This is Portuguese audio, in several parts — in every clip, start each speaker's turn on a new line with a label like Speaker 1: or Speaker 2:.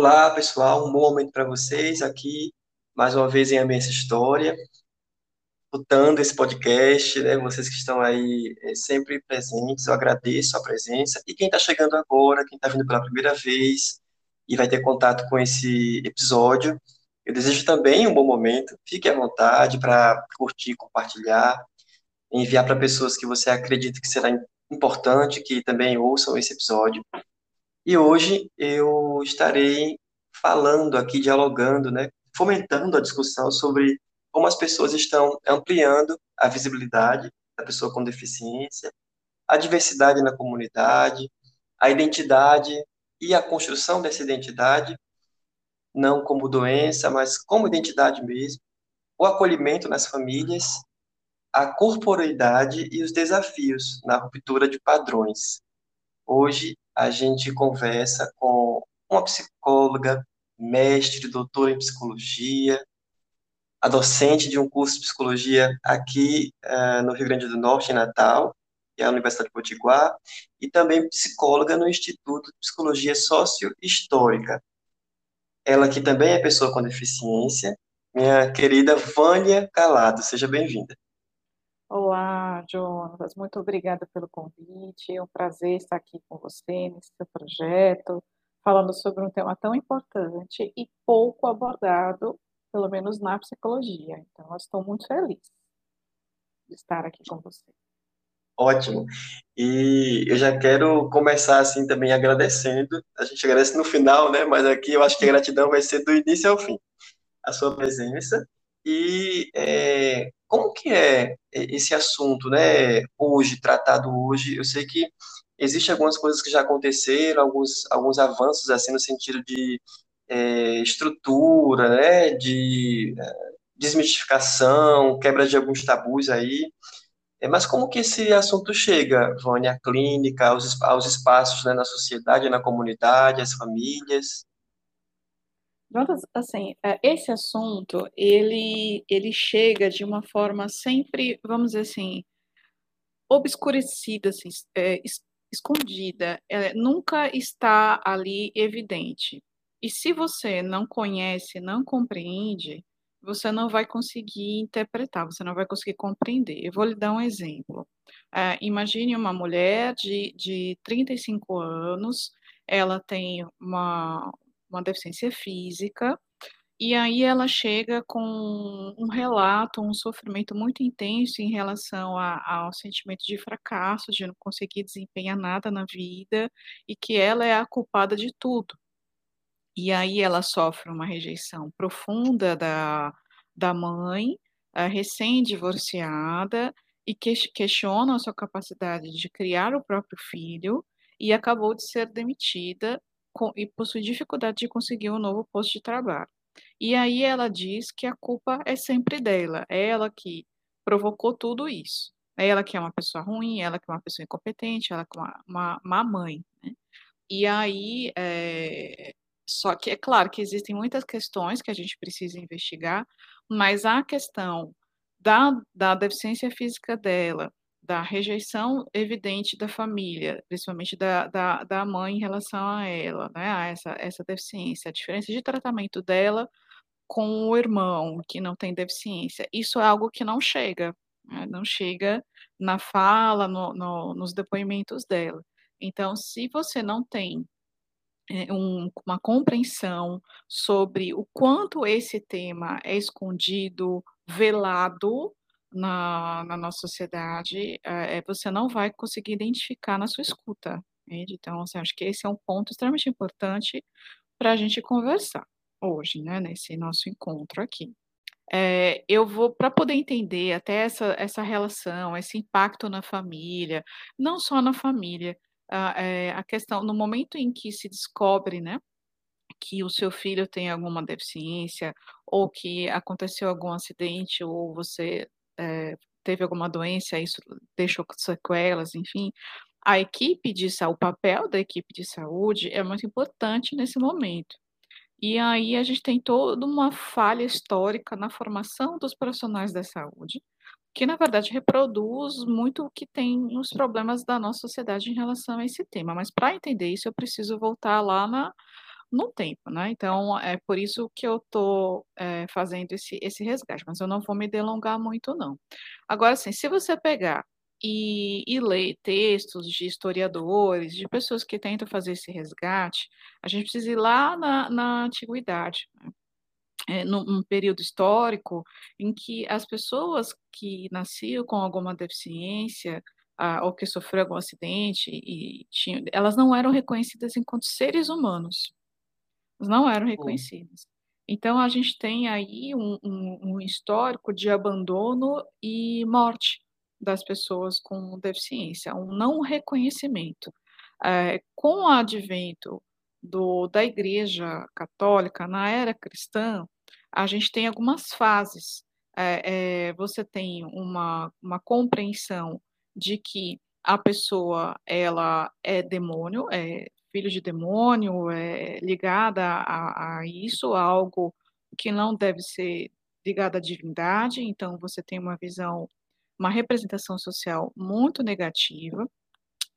Speaker 1: Olá, pessoal, um bom momento para vocês aqui, mais uma vez em A Minha História, escutando esse podcast, né? Vocês que estão aí é, sempre presentes, eu agradeço a presença. E quem está chegando agora, quem está vindo pela primeira vez e vai ter contato com esse episódio, eu desejo também um bom momento. Fique à vontade para curtir, compartilhar, enviar para pessoas que você acredita que será importante que também ouçam esse episódio. E hoje eu estarei falando aqui, dialogando, né, fomentando a discussão sobre como as pessoas estão ampliando a visibilidade da pessoa com deficiência, a diversidade na comunidade, a identidade e a construção dessa identidade, não como doença, mas como identidade mesmo, o acolhimento nas famílias, a corporeidade e os desafios na ruptura de padrões. Hoje a gente conversa com uma psicóloga, mestre, doutora em psicologia, a docente de um curso de psicologia aqui uh, no Rio Grande do Norte, em Natal, que é a Universidade de Potiguar, e também psicóloga no Instituto de Psicologia Sociohistórica. Ela que também é pessoa com deficiência, minha querida Vânia Calado, seja bem-vinda.
Speaker 2: Olá, Jonas, muito obrigada pelo convite, é um prazer estar aqui com você nesse seu projeto, falando sobre um tema tão importante e pouco abordado pelo menos na psicologia. Então, eu estou muito feliz de estar aqui com você.
Speaker 1: Ótimo. E eu já quero começar assim também agradecendo. A gente agradece no final, né? Mas aqui eu acho que a gratidão vai ser do início ao fim. A sua presença e é, como que é esse assunto, né? Hoje tratado hoje, eu sei que existem algumas coisas que já aconteceram, alguns alguns avanços assim no sentido de é, estrutura, né, de é, desmistificação, quebra de alguns tabus aí. É, mas como que esse assunto chega, Vânia, à clínica, aos, aos espaços né, na sociedade, na comunidade, às famílias?
Speaker 2: Assim, é, esse assunto, ele, ele chega de uma forma sempre, vamos dizer assim, obscurecida, assim, é, escondida, é, nunca está ali evidente. E se você não conhece, não compreende, você não vai conseguir interpretar, você não vai conseguir compreender. Eu vou lhe dar um exemplo. Uh, imagine uma mulher de, de 35 anos, ela tem uma, uma deficiência física, e aí ela chega com um relato, um sofrimento muito intenso em relação a, ao sentimento de fracasso, de não conseguir desempenhar nada na vida, e que ela é a culpada de tudo. E aí ela sofre uma rejeição profunda da, da mãe, uh, recém-divorciada, e que, questiona a sua capacidade de criar o próprio filho, e acabou de ser demitida e possui dificuldade de conseguir um novo posto de trabalho. E aí ela diz que a culpa é sempre dela, é ela que provocou tudo isso. É ela que é uma pessoa ruim, é ela que é uma pessoa incompetente, ela que é uma, uma, uma mãe. Né? E aí é, só que é claro que existem muitas questões que a gente precisa investigar, mas a questão da, da deficiência física dela, da rejeição evidente da família, principalmente da, da, da mãe em relação a ela, né, a essa, essa deficiência, a diferença de tratamento dela com o irmão que não tem deficiência, isso é algo que não chega, né, não chega na fala, no, no, nos depoimentos dela. Então, se você não tem é, um, uma compreensão sobre o quanto esse tema é escondido, velado na, na nossa sociedade, é, você não vai conseguir identificar na sua escuta. Entende? Então, assim, acho que esse é um ponto extremamente importante para a gente conversar hoje, né, nesse nosso encontro aqui. É, eu vou, para poder entender até essa, essa relação, esse impacto na família, não só na família, a, é, a questão, no momento em que se descobre, né, que o seu filho tem alguma deficiência, ou que aconteceu algum acidente, ou você é, teve alguma doença, isso deixou sequelas, enfim, a equipe de saúde, o papel da equipe de saúde é muito importante nesse momento. E aí a gente tem toda uma falha histórica na formação dos profissionais da saúde, que na verdade reproduz muito o que tem os problemas da nossa sociedade em relação a esse tema. Mas para entender isso, eu preciso voltar lá na, no tempo, né? Então, é por isso que eu estou é, fazendo esse, esse resgate, mas eu não vou me delongar muito, não. Agora, assim, se você pegar e, e ler textos de historiadores, de pessoas que tentam fazer esse resgate, a gente precisa ir lá na, na antiguidade, né? é, num, num, período histórico em que as pessoas que nasciam com alguma deficiência ah, ou que sofreram algum acidente e tinham, elas não eram reconhecidas enquanto seres humanos, não eram reconhecidas. Então a gente tem aí um, um, um histórico de abandono e morte das pessoas com deficiência, um não reconhecimento. É, com o advento do, da Igreja Católica, na era cristã, a gente tem algumas fases. É, é, você tem uma, uma compreensão de que a pessoa ela é demônio, é filho de demônio, é ligada a, a isso, a algo que não deve ser ligado à divindade. Então você tem uma visão, uma representação social muito negativa.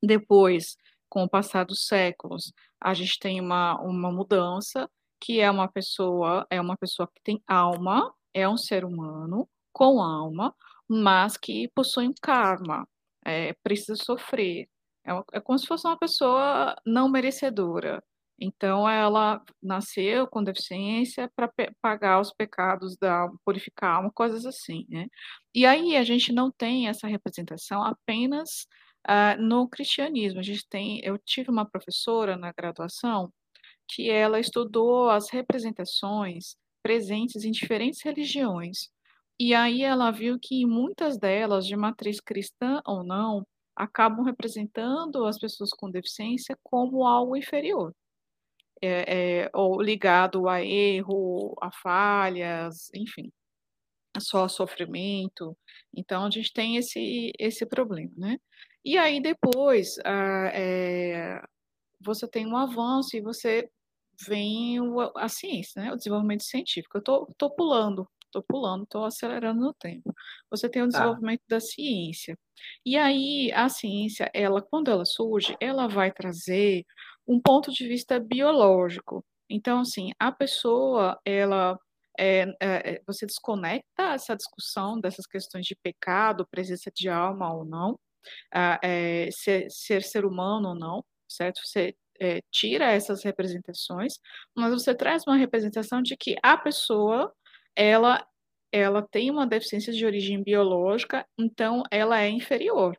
Speaker 2: Depois, com o passar dos séculos, a gente tem uma, uma mudança, que é uma pessoa, é uma pessoa que tem alma, é um ser humano com alma, mas que possui um karma, é, precisa sofrer. É, é como se fosse uma pessoa não merecedora. Então, ela nasceu com deficiência para pagar os pecados da purificar alma, coisas assim, né? E aí a gente não tem essa representação apenas Uh, no cristianismo, a gente tem, eu tive uma professora na graduação que ela estudou as representações presentes em diferentes religiões. E aí ela viu que muitas delas, de matriz cristã ou não, acabam representando as pessoas com deficiência como algo inferior. É, é, ou ligado a erro, a falhas, enfim, só sofrimento. Então, a gente tem esse, esse problema, né? E aí depois ah, é, você tem um avanço e você vem a ciência, né? O desenvolvimento científico. Eu tô pulando, tô pulando, tô acelerando no tempo. Você tem o
Speaker 1: Tá.
Speaker 2: desenvolvimento da ciência. E aí a ciência, ela, quando ela surge, ela vai trazer um ponto de vista biológico. Então, assim, a pessoa, ela é, é, você desconecta essa discussão dessas questões de pecado, presença de alma ou não, é, ser, ser, ser humano ou não, certo? Você é, tira essas representações, mas você traz uma representação de que a pessoa, ela, ela tem uma deficiência de origem biológica, então ela é inferior.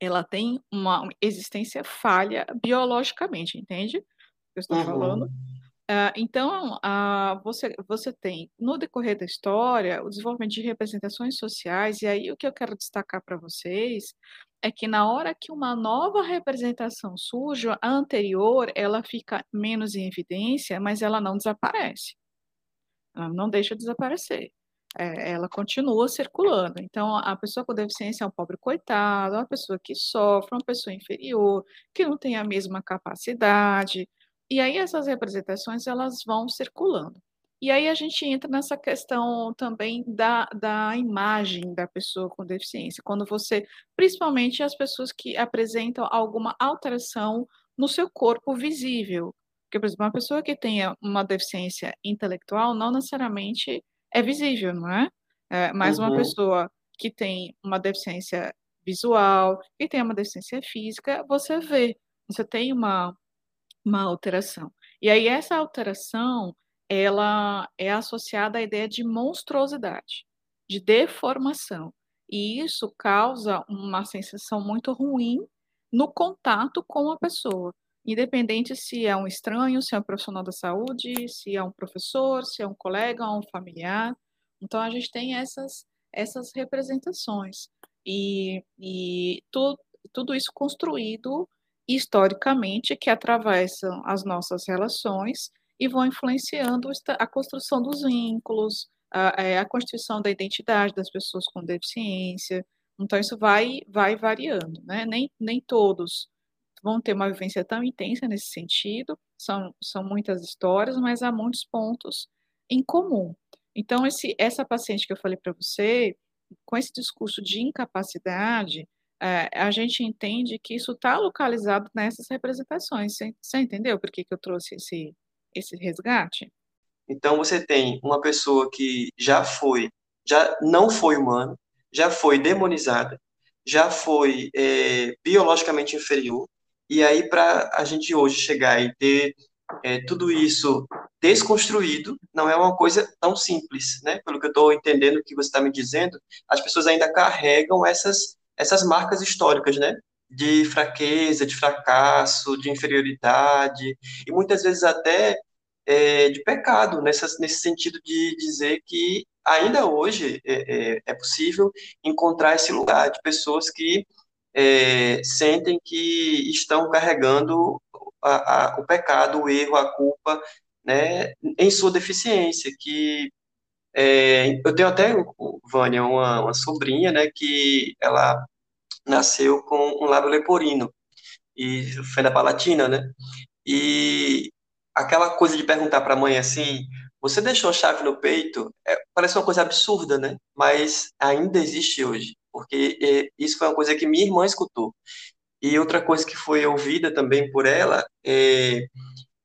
Speaker 2: Ela tem uma existência falha biologicamente, entende? Eu estou uhum. falando. Uh, então, uh, você, você tem, no decorrer da história, o desenvolvimento de representações sociais, e aí o que eu quero destacar para vocês é que na hora que uma nova representação surge, a anterior, ela fica menos em evidência, mas ela não desaparece. Ela não deixa de desaparecer. É, ela continua circulando. Então, a pessoa com deficiência é um pobre coitado, uma pessoa que sofre, uma pessoa inferior, que não tem a mesma capacidade, e aí essas representações elas vão circulando. E aí a gente entra nessa questão também da, da imagem da pessoa com deficiência, quando você, principalmente as pessoas que apresentam alguma alteração no seu corpo visível. Porque, por exemplo, uma pessoa que tenha uma deficiência intelectual não necessariamente é visível, não é? é mas uhum. uma pessoa que tem uma deficiência visual, que tem uma deficiência física, você vê, você tem uma, uma alteração. E aí essa alteração, ela é associada à ideia de monstruosidade, de deformação. E isso causa uma sensação muito ruim no contato com a pessoa, independente se é um estranho, se é um profissional da saúde, se é um professor, se é um colega, um familiar. Então a gente tem essas essas representações e, e tu, tudo isso construído historicamente que atravessam as nossas relações e vão influenciando a construção dos vínculos, a, é, a constituição da identidade das pessoas com deficiência. Então, isso vai, vai variando, né? Nem, nem todos vão ter uma vivência tão intensa nesse sentido, são, são muitas histórias, mas há muitos pontos em comum. Então, esse, essa paciente que eu falei para você, com esse discurso de incapacidade, é, a gente entende que isso está localizado nessas representações. Você, você entendeu por que, que eu trouxe esse, esse resgate?
Speaker 1: Então você tem uma pessoa que já foi, já não foi humana, já foi demonizada, já foi é, biologicamente inferior, e aí para a gente hoje chegar e ter é, tudo isso desconstruído não é uma coisa tão simples, né? Pelo que eu estou entendendo que você está me dizendo, as pessoas ainda carregam essas essas marcas históricas, né? De fraqueza, de fracasso, de inferioridade e muitas vezes até é, de pecado, nessa, nesse sentido de dizer que ainda hoje é, é, é possível encontrar esse lugar de pessoas que é, sentem que estão carregando a, a, o pecado, o erro, a culpa, né, em sua deficiência, que é, eu tenho até, Vânia, uma, uma sobrinha, né, que ela nasceu com um lábio leporino, e da Palatina, né, e aquela coisa de perguntar para a mãe assim, você deixou a chave no peito, é, parece uma coisa absurda, né, mas ainda existe hoje, porque é, isso foi uma coisa que minha irmã escutou, e outra coisa que foi ouvida também por ela, é,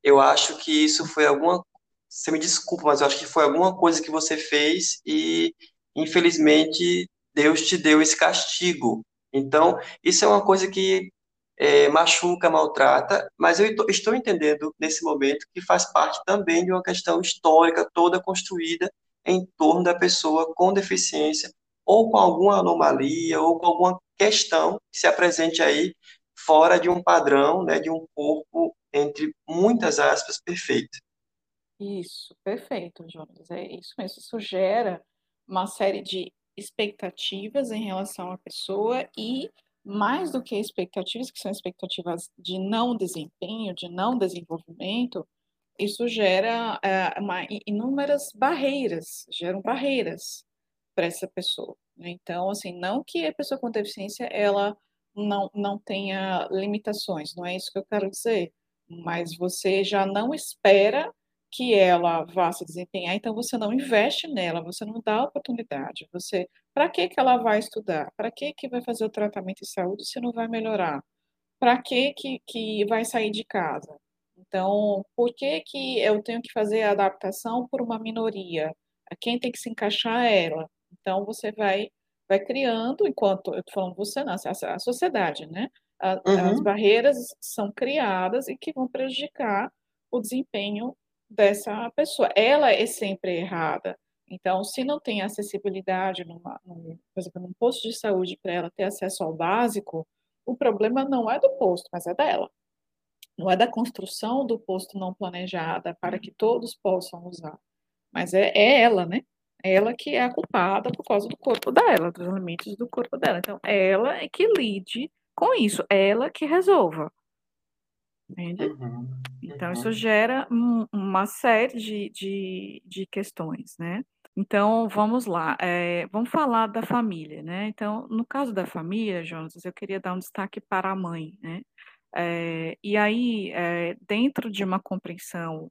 Speaker 1: eu acho que isso foi alguma. Você me desculpa, mas eu acho que foi alguma coisa que você fez e, infelizmente, Deus te deu esse castigo. Então, isso é uma coisa que é, machuca, maltrata, mas eu estou entendendo nesse momento que faz parte também de uma questão histórica toda construída em torno da pessoa com deficiência ou com alguma anomalia ou com alguma questão que se apresente aí fora de um padrão, né, de um corpo, entre muitas aspas, perfeito.
Speaker 2: Isso, perfeito, Jonas. É isso mesmo. Isso gera uma série de expectativas em relação à pessoa e, mais do que expectativas, que são expectativas de não desempenho, de não desenvolvimento, isso gera é, uma, inúmeras barreiras, geram barreiras para essa pessoa. Né? Então, assim, não que a pessoa com deficiência ela não, não tenha limitações, não é isso que eu quero dizer, mas você já não espera que ela vá se desempenhar, então você não investe nela, você não dá oportunidade. Você, para que que ela vai estudar? Para que que vai fazer o tratamento de saúde se não vai melhorar? Para que que vai sair de casa? Então, por que que eu tenho que fazer a adaptação por uma minoria? Quem tem que se encaixar é ela. Então, você vai vai criando, enquanto eu estou falando você, não, a, a sociedade, né? A, uhum. As barreiras são criadas e que vão prejudicar o desempenho dessa pessoa. Ela é sempre errada. Então, se não tem acessibilidade, numa, num, por exemplo, num posto de saúde para ela ter acesso ao básico, o problema não é do posto, mas é dela. Não é da construção do posto não planejada para que todos possam usar, mas é, é ela, né? Ela que é a culpada por causa do corpo dela, dos elementos do corpo dela. Então, ela é que lide com isso, ela que resolva. Entende? Uhum, então, isso uhum. gera um, uma série de, de, de, questões, né? Então, vamos lá, é, vamos falar da família, né? Então, no caso da família, Jonas, eu queria dar um destaque para a mãe, né? É, e aí, é, dentro de uma compreensão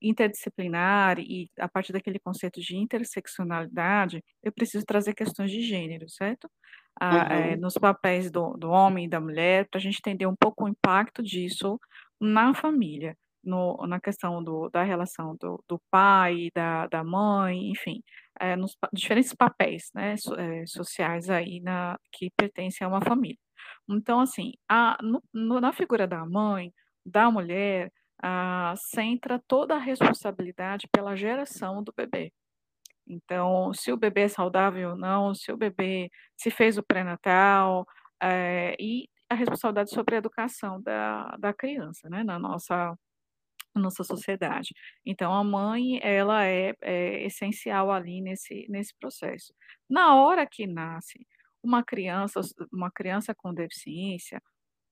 Speaker 2: interdisciplinar e a partir daquele conceito de interseccionalidade, eu preciso trazer questões de gênero, certo? Ah, uhum. é, nos papéis do, do homem e da mulher, para a gente entender um pouco o impacto disso na família, no, na questão do, da relação do, do pai, da, da mãe, enfim, é, nos diferentes papéis né, so, é, sociais aí na, que pertencem a uma família. Então, assim, a, no, no, na figura da mãe, da mulher, ah, centra toda a responsabilidade pela geração do bebê. Então, se o bebê é saudável ou não, se o bebê se fez o pré-natal, é, e a responsabilidade sobre a educação da, da criança, né, na nossa, nossa sociedade. Então, a mãe, ela é, é essencial ali nesse, nesse processo. Na hora que nasce uma criança, uma criança com deficiência,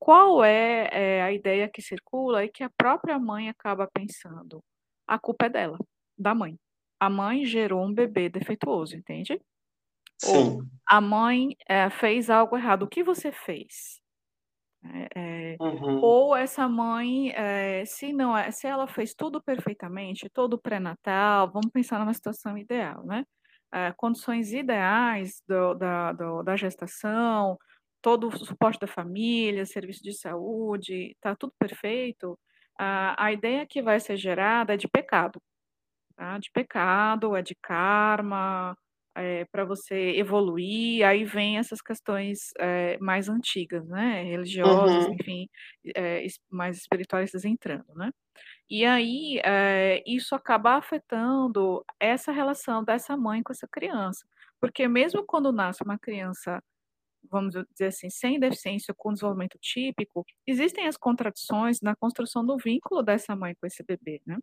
Speaker 2: qual é, é, a ideia que circula e que a própria mãe acaba pensando? A culpa é dela, da mãe. A mãe gerou um bebê defeituoso, entende?
Speaker 1: Sim. Ou
Speaker 2: a mãe é, fez algo errado. O que você fez? É, uhum. Ou essa mãe, é, se não é, se ela fez tudo perfeitamente, todo pré-natal, vamos pensar numa situação ideal, né? condições ideais do, da, do, da gestação, todo o suporte da família, serviço de saúde, está tudo perfeito, a, a ideia que vai ser gerada é de pecado, tá? De pecado, é de karma, é, para você evoluir, aí vem essas questões é, mais antigas, né? Religiosas,
Speaker 1: Uhum.
Speaker 2: enfim, é, mais espiritualistas entrando, né? E aí, é, isso acaba afetando essa relação dessa mãe com essa criança. Porque mesmo quando nasce uma criança vamos dizer assim, sem deficiência com desenvolvimento típico, existem as contradições na construção do vínculo dessa mãe com esse bebê, né?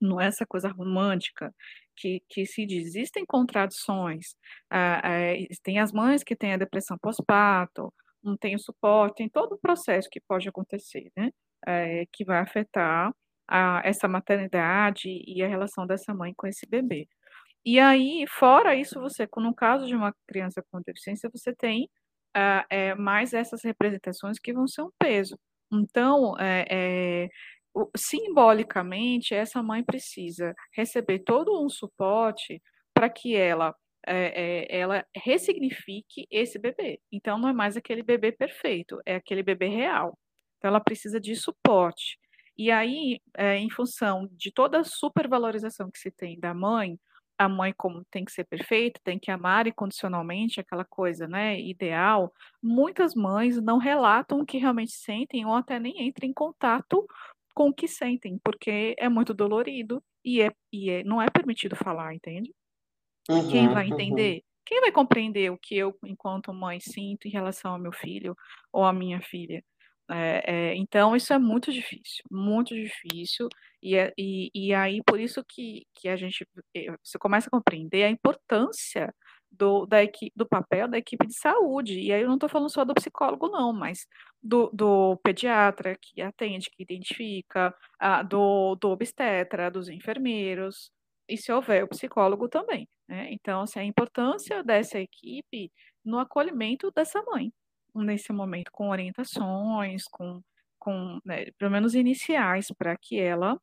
Speaker 2: Não é essa coisa romântica que, que se diz. Existem contradições. Ah, é, tem as mães que têm a depressão pós-parto, não tem o suporte, tem todo o processo que pode acontecer, né? É, que vai afetar a, essa maternidade e a relação dessa mãe com esse bebê. E aí, fora isso, você, no caso de uma criança com deficiência, você tem é, mais essas representações que vão ser um peso. Então, é, é, simbolicamente, essa mãe precisa receber todo um suporte para que ela, ela ressignifique esse bebê. Então, não é mais aquele bebê perfeito, é aquele bebê real. Então, ela precisa de suporte. E aí, em função de toda a supervalorização que se tem da mãe, a mãe como tem que ser perfeita, tem que amar incondicionalmente, aquela coisa, né, ideal, muitas mães não relatam o que realmente sentem ou até nem entram em contato com o que sentem, porque é muito dolorido e, é, e é, não é permitido falar, entende?
Speaker 1: Uhum,
Speaker 2: Quem vai
Speaker 1: uhum.
Speaker 2: entender? Quem vai compreender o que eu, enquanto mãe, sinto em relação ao meu filho ou à minha filha? É, é, então, isso é muito difícil, muito difícil, e, é, e, e aí por isso que, que a gente eh, você começa a compreender a importância do, da equipe, do papel da equipe de saúde. E aí eu não estou falando só do psicólogo, não, mas do, do pediatra que atende, que identifica, a, do, do obstetra, dos enfermeiros, e se houver o psicólogo também. Né? Então, assim, a importância dessa equipe no acolhimento dessa mãe nesse momento com orientações, com, com né, pelo menos iniciais, para que ela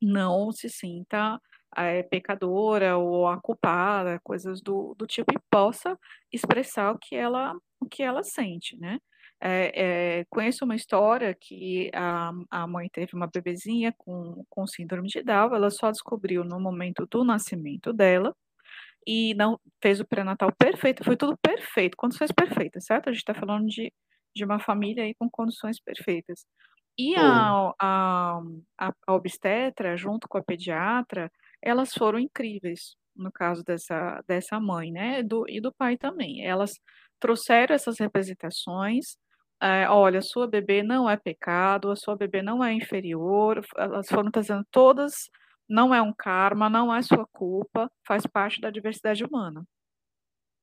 Speaker 2: não se sinta é, pecadora ou a culpada, coisas do, do tipo, e possa expressar o que ela, o que ela sente, né? É, é, conheço uma história que a, a mãe teve uma bebezinha com, com síndrome de Down, ela só descobriu no momento do nascimento dela, e não fez o pré-natal perfeito, foi tudo perfeito, condições perfeitas, certo? A gente está falando de, de uma família aí com condições perfeitas. E a, a, a, obstetra, junto com a pediatra, elas foram incríveis, no caso dessa, dessa mãe, né? Do, e do pai também. Elas trouxeram essas representações. É, olha, sua bebê não é pecado, a sua bebê não é inferior. Elas foram trazendo todas não é um karma, não é sua culpa, faz parte da diversidade humana.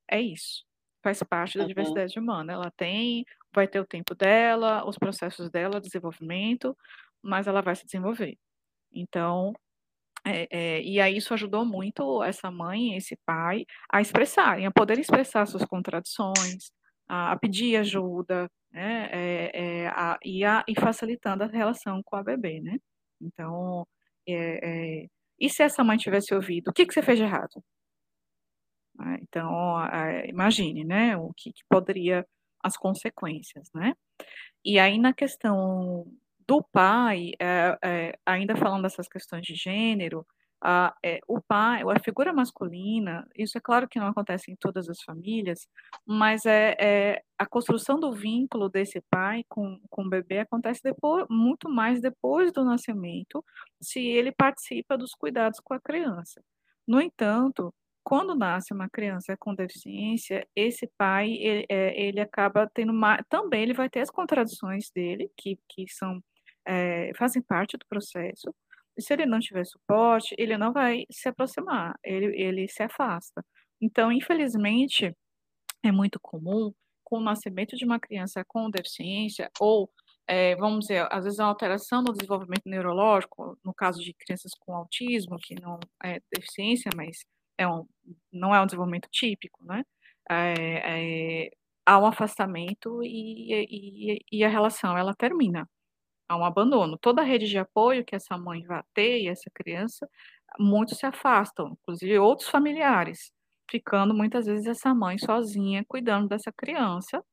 Speaker 2: É isso. Faz parte da uhum. diversidade humana. Ela tem, vai ter o tempo dela, os processos dela, desenvolvimento, mas ela vai se desenvolver. Então, é, é, e aí isso ajudou muito essa mãe, esse pai, a expressarem, a poder expressar suas contradições, a, a pedir ajuda, né, é, é a, e, a, e facilitando a relação com a bebê, né? Então, é, é, e se essa mãe tivesse ouvido, o que, que você fez de errado? Ah, então, é, imagine, né, o que, que poderia, as consequências, né? E aí, na questão do pai, é, ainda falando dessas questões de gênero, a, é, o pai, a figura masculina, isso é claro que não acontece em todas as famílias, mas é, é a construção do vínculo desse pai com, com o bebê acontece depois, muito mais depois do nascimento, se ele participa dos cuidados com a criança. No entanto, quando nasce uma criança com deficiência, esse pai, ele, é, ele acaba tendo uma, também ele vai ter as contradições dele, que, que são, é, fazem parte do processo, se ele não tiver suporte, ele não vai se aproximar, ele, ele se afasta. Então, infelizmente, é muito comum, com o nascimento de uma criança com deficiência, ou, é, vamos dizer, às vezes, uma alteração no desenvolvimento neurológico, no caso de crianças com autismo, que não é deficiência, mas é um, não é um desenvolvimento típico, né? É, é, há um afastamento e, e, e a relação, ela termina a um abandono. Toda a rede de apoio que essa mãe vai ter e essa criança, muitos se afastam, inclusive outros familiares, ficando muitas vezes essa mãe sozinha cuidando dessa criança,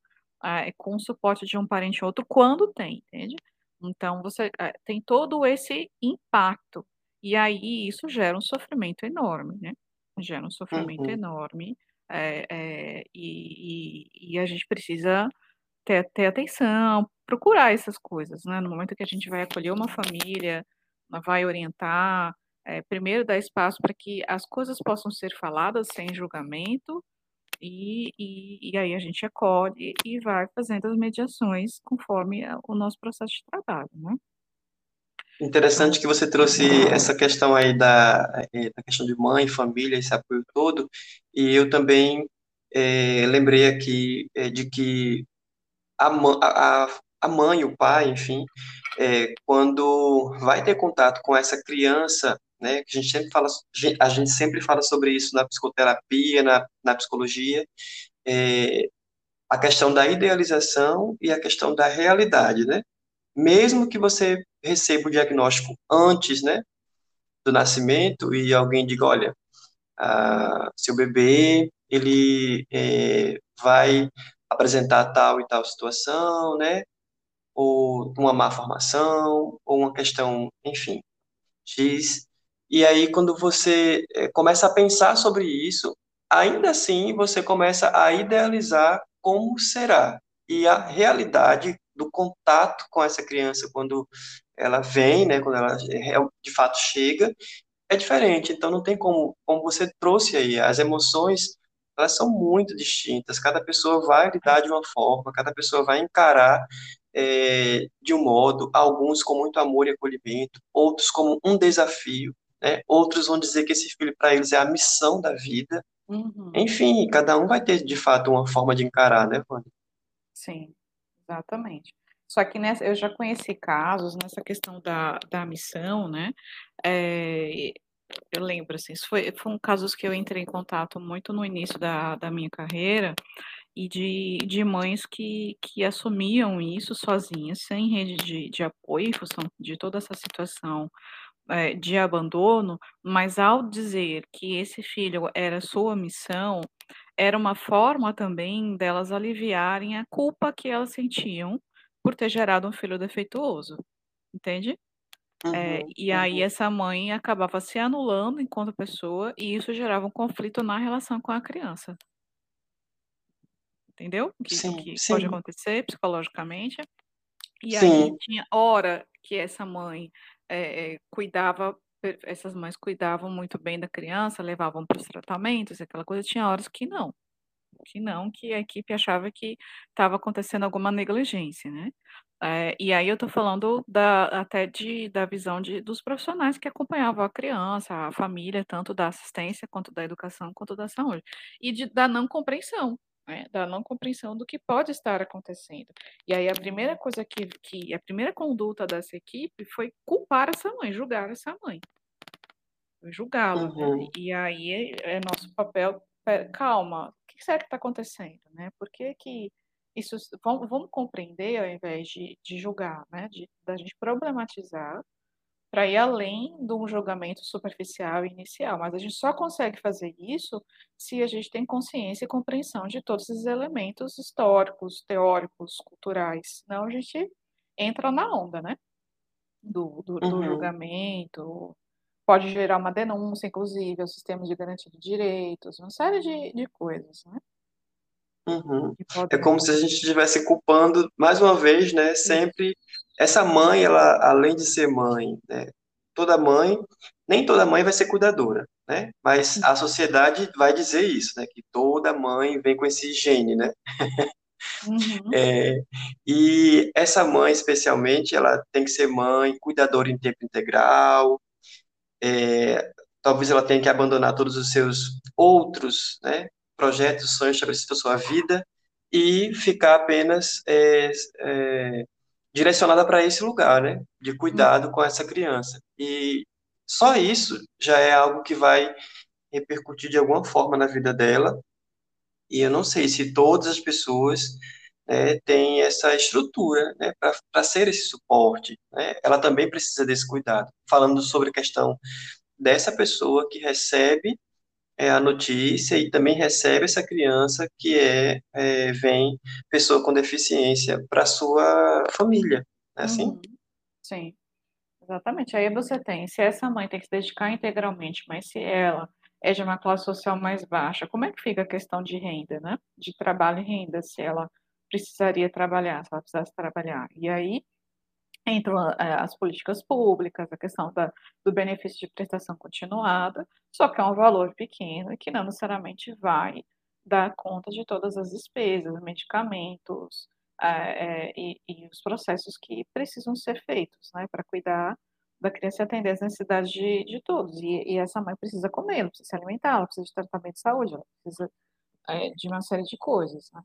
Speaker 2: é, com o suporte de um parente ou outro, quando tem, entende? Então, você eh, tem todo esse impacto. E aí isso gera um sofrimento enorme, né? Gera um sofrimento
Speaker 1: Uhum.
Speaker 2: enorme, eh eh, e e e a gente precisa ter ter atenção, procurar essas coisas, né, no momento que a gente vai acolher uma família, vai orientar, eh, primeiro dar espaço para que as coisas possam ser faladas sem julgamento, e e e aí a gente acolhe e vai fazendo as mediações conforme o nosso processo de trabalho, né.
Speaker 1: Interessante que você trouxe essa questão aí da, eh, da questão de mãe, família, esse apoio todo, e eu também, eh, lembrei aqui, eh, de que a a a mãe, o pai, enfim, eh, quando vai ter contato com essa criança, né, que a gente sempre fala a gente sempre fala sobre isso na psicoterapia, na na psicologia, eh, a questão da idealização e a questão da realidade, né. Mesmo que você receba o diagnóstico antes, né, do nascimento e alguém diga: "Olha, ah, seu bebê, ele, eh, vai apresentar tal e tal situação", né, ou uma má formação, ou uma questão, enfim, X. E aí quando você, eh, começa a pensar sobre isso, ainda assim você começa a idealizar como será. E a realidade do contato com essa criança quando ela vem, né, quando ela real de fato chega, é diferente. Então não tem como como você trouxe aí, as emoções, elas são muito distintas, cada pessoa vai lidar de uma forma, cada pessoa vai encarar, eh, de um modo, alguns com muito amor e acolhimento, outros como um desafio, né, outros vão dizer que esse filho para eles é a missão da vida.
Speaker 2: Uhum.
Speaker 1: Enfim, cada um vai ter de fato uma forma de encarar, né, Vânia.
Speaker 2: Sim, exatamente. Só que nessa eu já conheci casos nessa questão da da missão, né, eh, eu lembro, assim, isso foi foram casos que eu entrei em contato muito no início da da minha carreira, e de de mães que que assumiam isso sozinhas, sem rede de de apoio, em função de toda essa situação, eh, de abandono, mas ao dizer que esse filho era sua missão, era uma forma também delas aliviarem a culpa que elas sentiam por ter gerado um filho defeituoso, entende? Eh,
Speaker 1: Uhum,
Speaker 2: e aí
Speaker 1: uhum.
Speaker 2: essa mãe acabava se anulando enquanto pessoa, e isso gerava um conflito na relação com a criança. Entendeu? Que
Speaker 1: Sim,
Speaker 2: que pode
Speaker 1: sim.
Speaker 2: acontecer psicologicamente. E aí
Speaker 1: Sim.
Speaker 2: tinha hora que essa mãe, eh eh, cuidava essas mães cuidavam muito bem da criança, levavam para os tratamentos, aquela coisa, tinha horas que não, que não, que a equipe achava que estava acontecendo alguma negligência, né. Eh, e aí eu estou falando da até de da visão de dos profissionais que acompanhavam a criança, a família, tanto da assistência, quanto da educação, quanto da saúde. E de da não compreensão, né, da não compreensão do que pode estar acontecendo. E aí a primeira coisa que que a primeira conduta dessa equipe foi culpar essa mãe, julgar essa mãe. Julgá-la, né.
Speaker 1: Uhum.
Speaker 2: E aí é é nosso papel "Espera, calma, que será que está acontecendo, né, por que que isso s" vamos vamos compreender ao invés de de julgar, né, de da gente problematizar, para ir além de um julgamento superficial e inicial, mas a gente só consegue fazer isso se a gente tem consciência e compreensão de todos esses elementos históricos, teóricos, culturais, senão a gente entra na onda, né, do do do
Speaker 1: Uhum.
Speaker 2: julgamento, pode gerar uma denúncia, inclusive, ao sistema de garantia de direitos, uma série de de coisas, né.
Speaker 1: Uhum. É como se a gente estivesse culpando, mais uma vez, né, sempre essa mãe, ela além de ser mãe, né, toda mãe nem toda mãe vai ser cuidadora, né, mas a sociedade vai dizer isso, né, que toda mãe vem com esse gene, né.
Speaker 2: Uhum.
Speaker 1: Eh, e essa mãe, especialmente, ela tem que ser mãe, cuidadora em tempo integral, eh, talvez ela tenha que abandonar todos os seus outros, né, projetos, sonhos estabelecidos para sua vida, e ficar apenas, eh eh, direcionada para esse lugar, né, de cuidado com essa criança. E só isso já é algo que vai repercutir de alguma forma na vida dela, e eu não sei se todas as pessoas, eh, têm essa estrutura, né, pra ser esse suporte, né, ela também precisa desse cuidado. Falando sobre a questão dessa pessoa que recebe, eh, a notícia e também recebe essa criança que é eh, vem pessoa com deficiência para sua família, não é assim?
Speaker 2: Uhum. Sim, exatamente. Aí você tem, se essa mãe tem que se dedicar integralmente, mas se ela é de uma classe social mais baixa, como é que fica a questão de renda, né? De trabalho e renda, se ela precisaria trabalhar, se ela precisasse trabalhar. E aí entram é, as políticas públicas, a questão da, do benefício de prestação continuada, só que é um valor pequeno e que não necessariamente vai dar conta de todas as despesas, medicamentos é, é, e, e, os processos que precisam ser feitos né, para cuidar da criança e atender as necessidades de, de todos. E, e, essa mãe precisa comer, ela precisa se alimentar, ela precisa de tratamento de saúde, ela precisa é, de uma série de coisas. Né?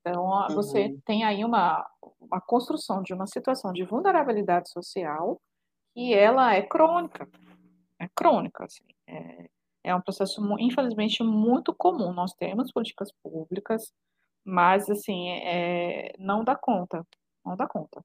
Speaker 2: Então, você uhum. tem aí uma, uma construção de uma situação de vulnerabilidade social e ela é crônica. É crônica, assim. É, é um processo, infelizmente, muito comum. Nós temos políticas públicas, mas, assim, é, não dá conta. Não dá conta.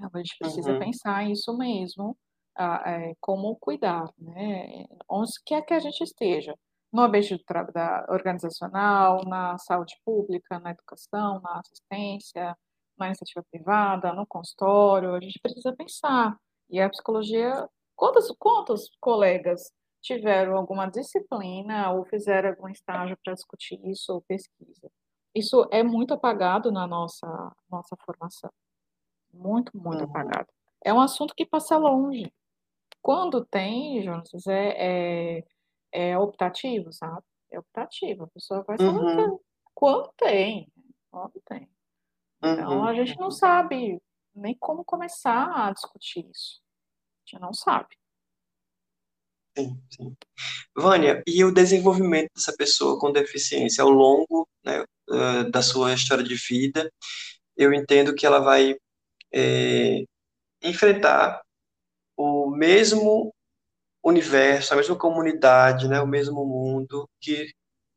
Speaker 2: A gente precisa uhum. pensar isso mesmo, é, como cuidar, né? Onde quer que a gente esteja no ambiente da organizacional, na saúde pública, na educação, na assistência, na iniciativa privada, no consultório, a gente precisa pensar. E a psicologia, quantos, quantos colegas tiveram alguma disciplina ou fizeram algum estágio para discutir isso ou pesquisa? Isso é muito apagado na nossa, nossa formação. Muito, muito uhum. apagado. É um assunto que passa longe. Quando tem, Jonas, é, é é optativo, sabe? É optativo. A pessoa vai uhum. quando tem. Quando tem. Então, uhum. a gente não sabe nem como começar a discutir isso. A gente não sabe.
Speaker 1: Sim, sim. Vânia, e o desenvolvimento dessa pessoa com deficiência ao longo né, da sua história de vida, eu entendo que ela vai é, enfrentar o mesmo universo, a mesma comunidade, né, o mesmo mundo que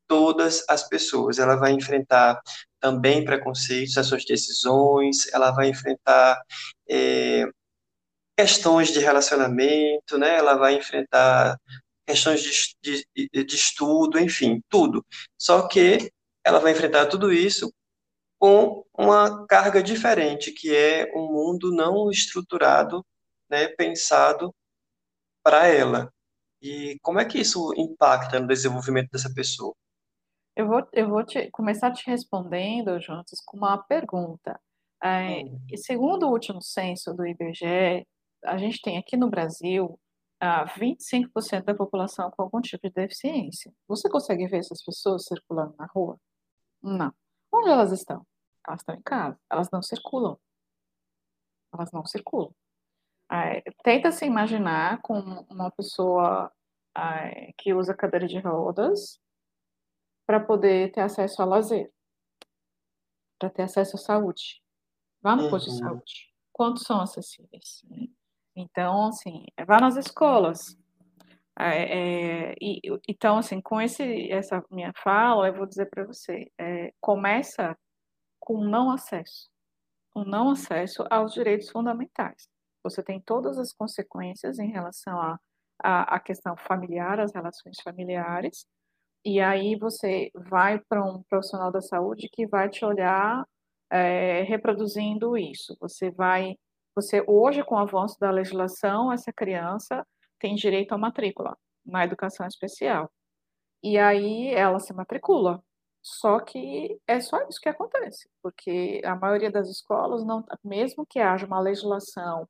Speaker 1: todas as pessoas. Ela vai enfrentar também preconceitos nas suas decisões, ela vai enfrentar é, questões de relacionamento, né, ela vai enfrentar questões de, de, de estudo, enfim, tudo. Só que ela vai enfrentar tudo isso com uma carga diferente, que é um mundo não estruturado, né, pensado para ela. E como é que isso impacta no desenvolvimento dessa pessoa?
Speaker 2: Eu vou, eu vou te, começar te respondendo, Jonas, com uma pergunta. É. Segundo o último censo do IBGE, a gente tem aqui no Brasil ah, 25% da população com algum tipo de deficiência. Você consegue ver essas pessoas circulando na rua? Não. Onde elas estão? Elas estão em casa. Elas não circulam. Elas não circulam. É, tenta se imaginar com uma pessoa é, que usa cadeira de rodas para poder ter acesso ao lazer, para ter acesso à saúde. Vá no uhum. posto de uhum. saúde. Quantos são acessíveis? Né? Então, assim, vá nas escolas. É, é, e, então, assim, com esse, essa minha fala, eu vou dizer para você, é, começa com não acesso, o não acesso aos direitos fundamentais você tem todas as consequências em relação à a, a, a, questão familiar, as relações familiares, e aí você vai para um profissional da saúde que vai te olhar é, reproduzindo isso. Você vai, você hoje com o avanço da legislação, essa criança tem direito à matrícula na educação especial. E aí ela se matricula. Só que é só isso que acontece, porque a maioria das escolas não, mesmo que haja uma legislação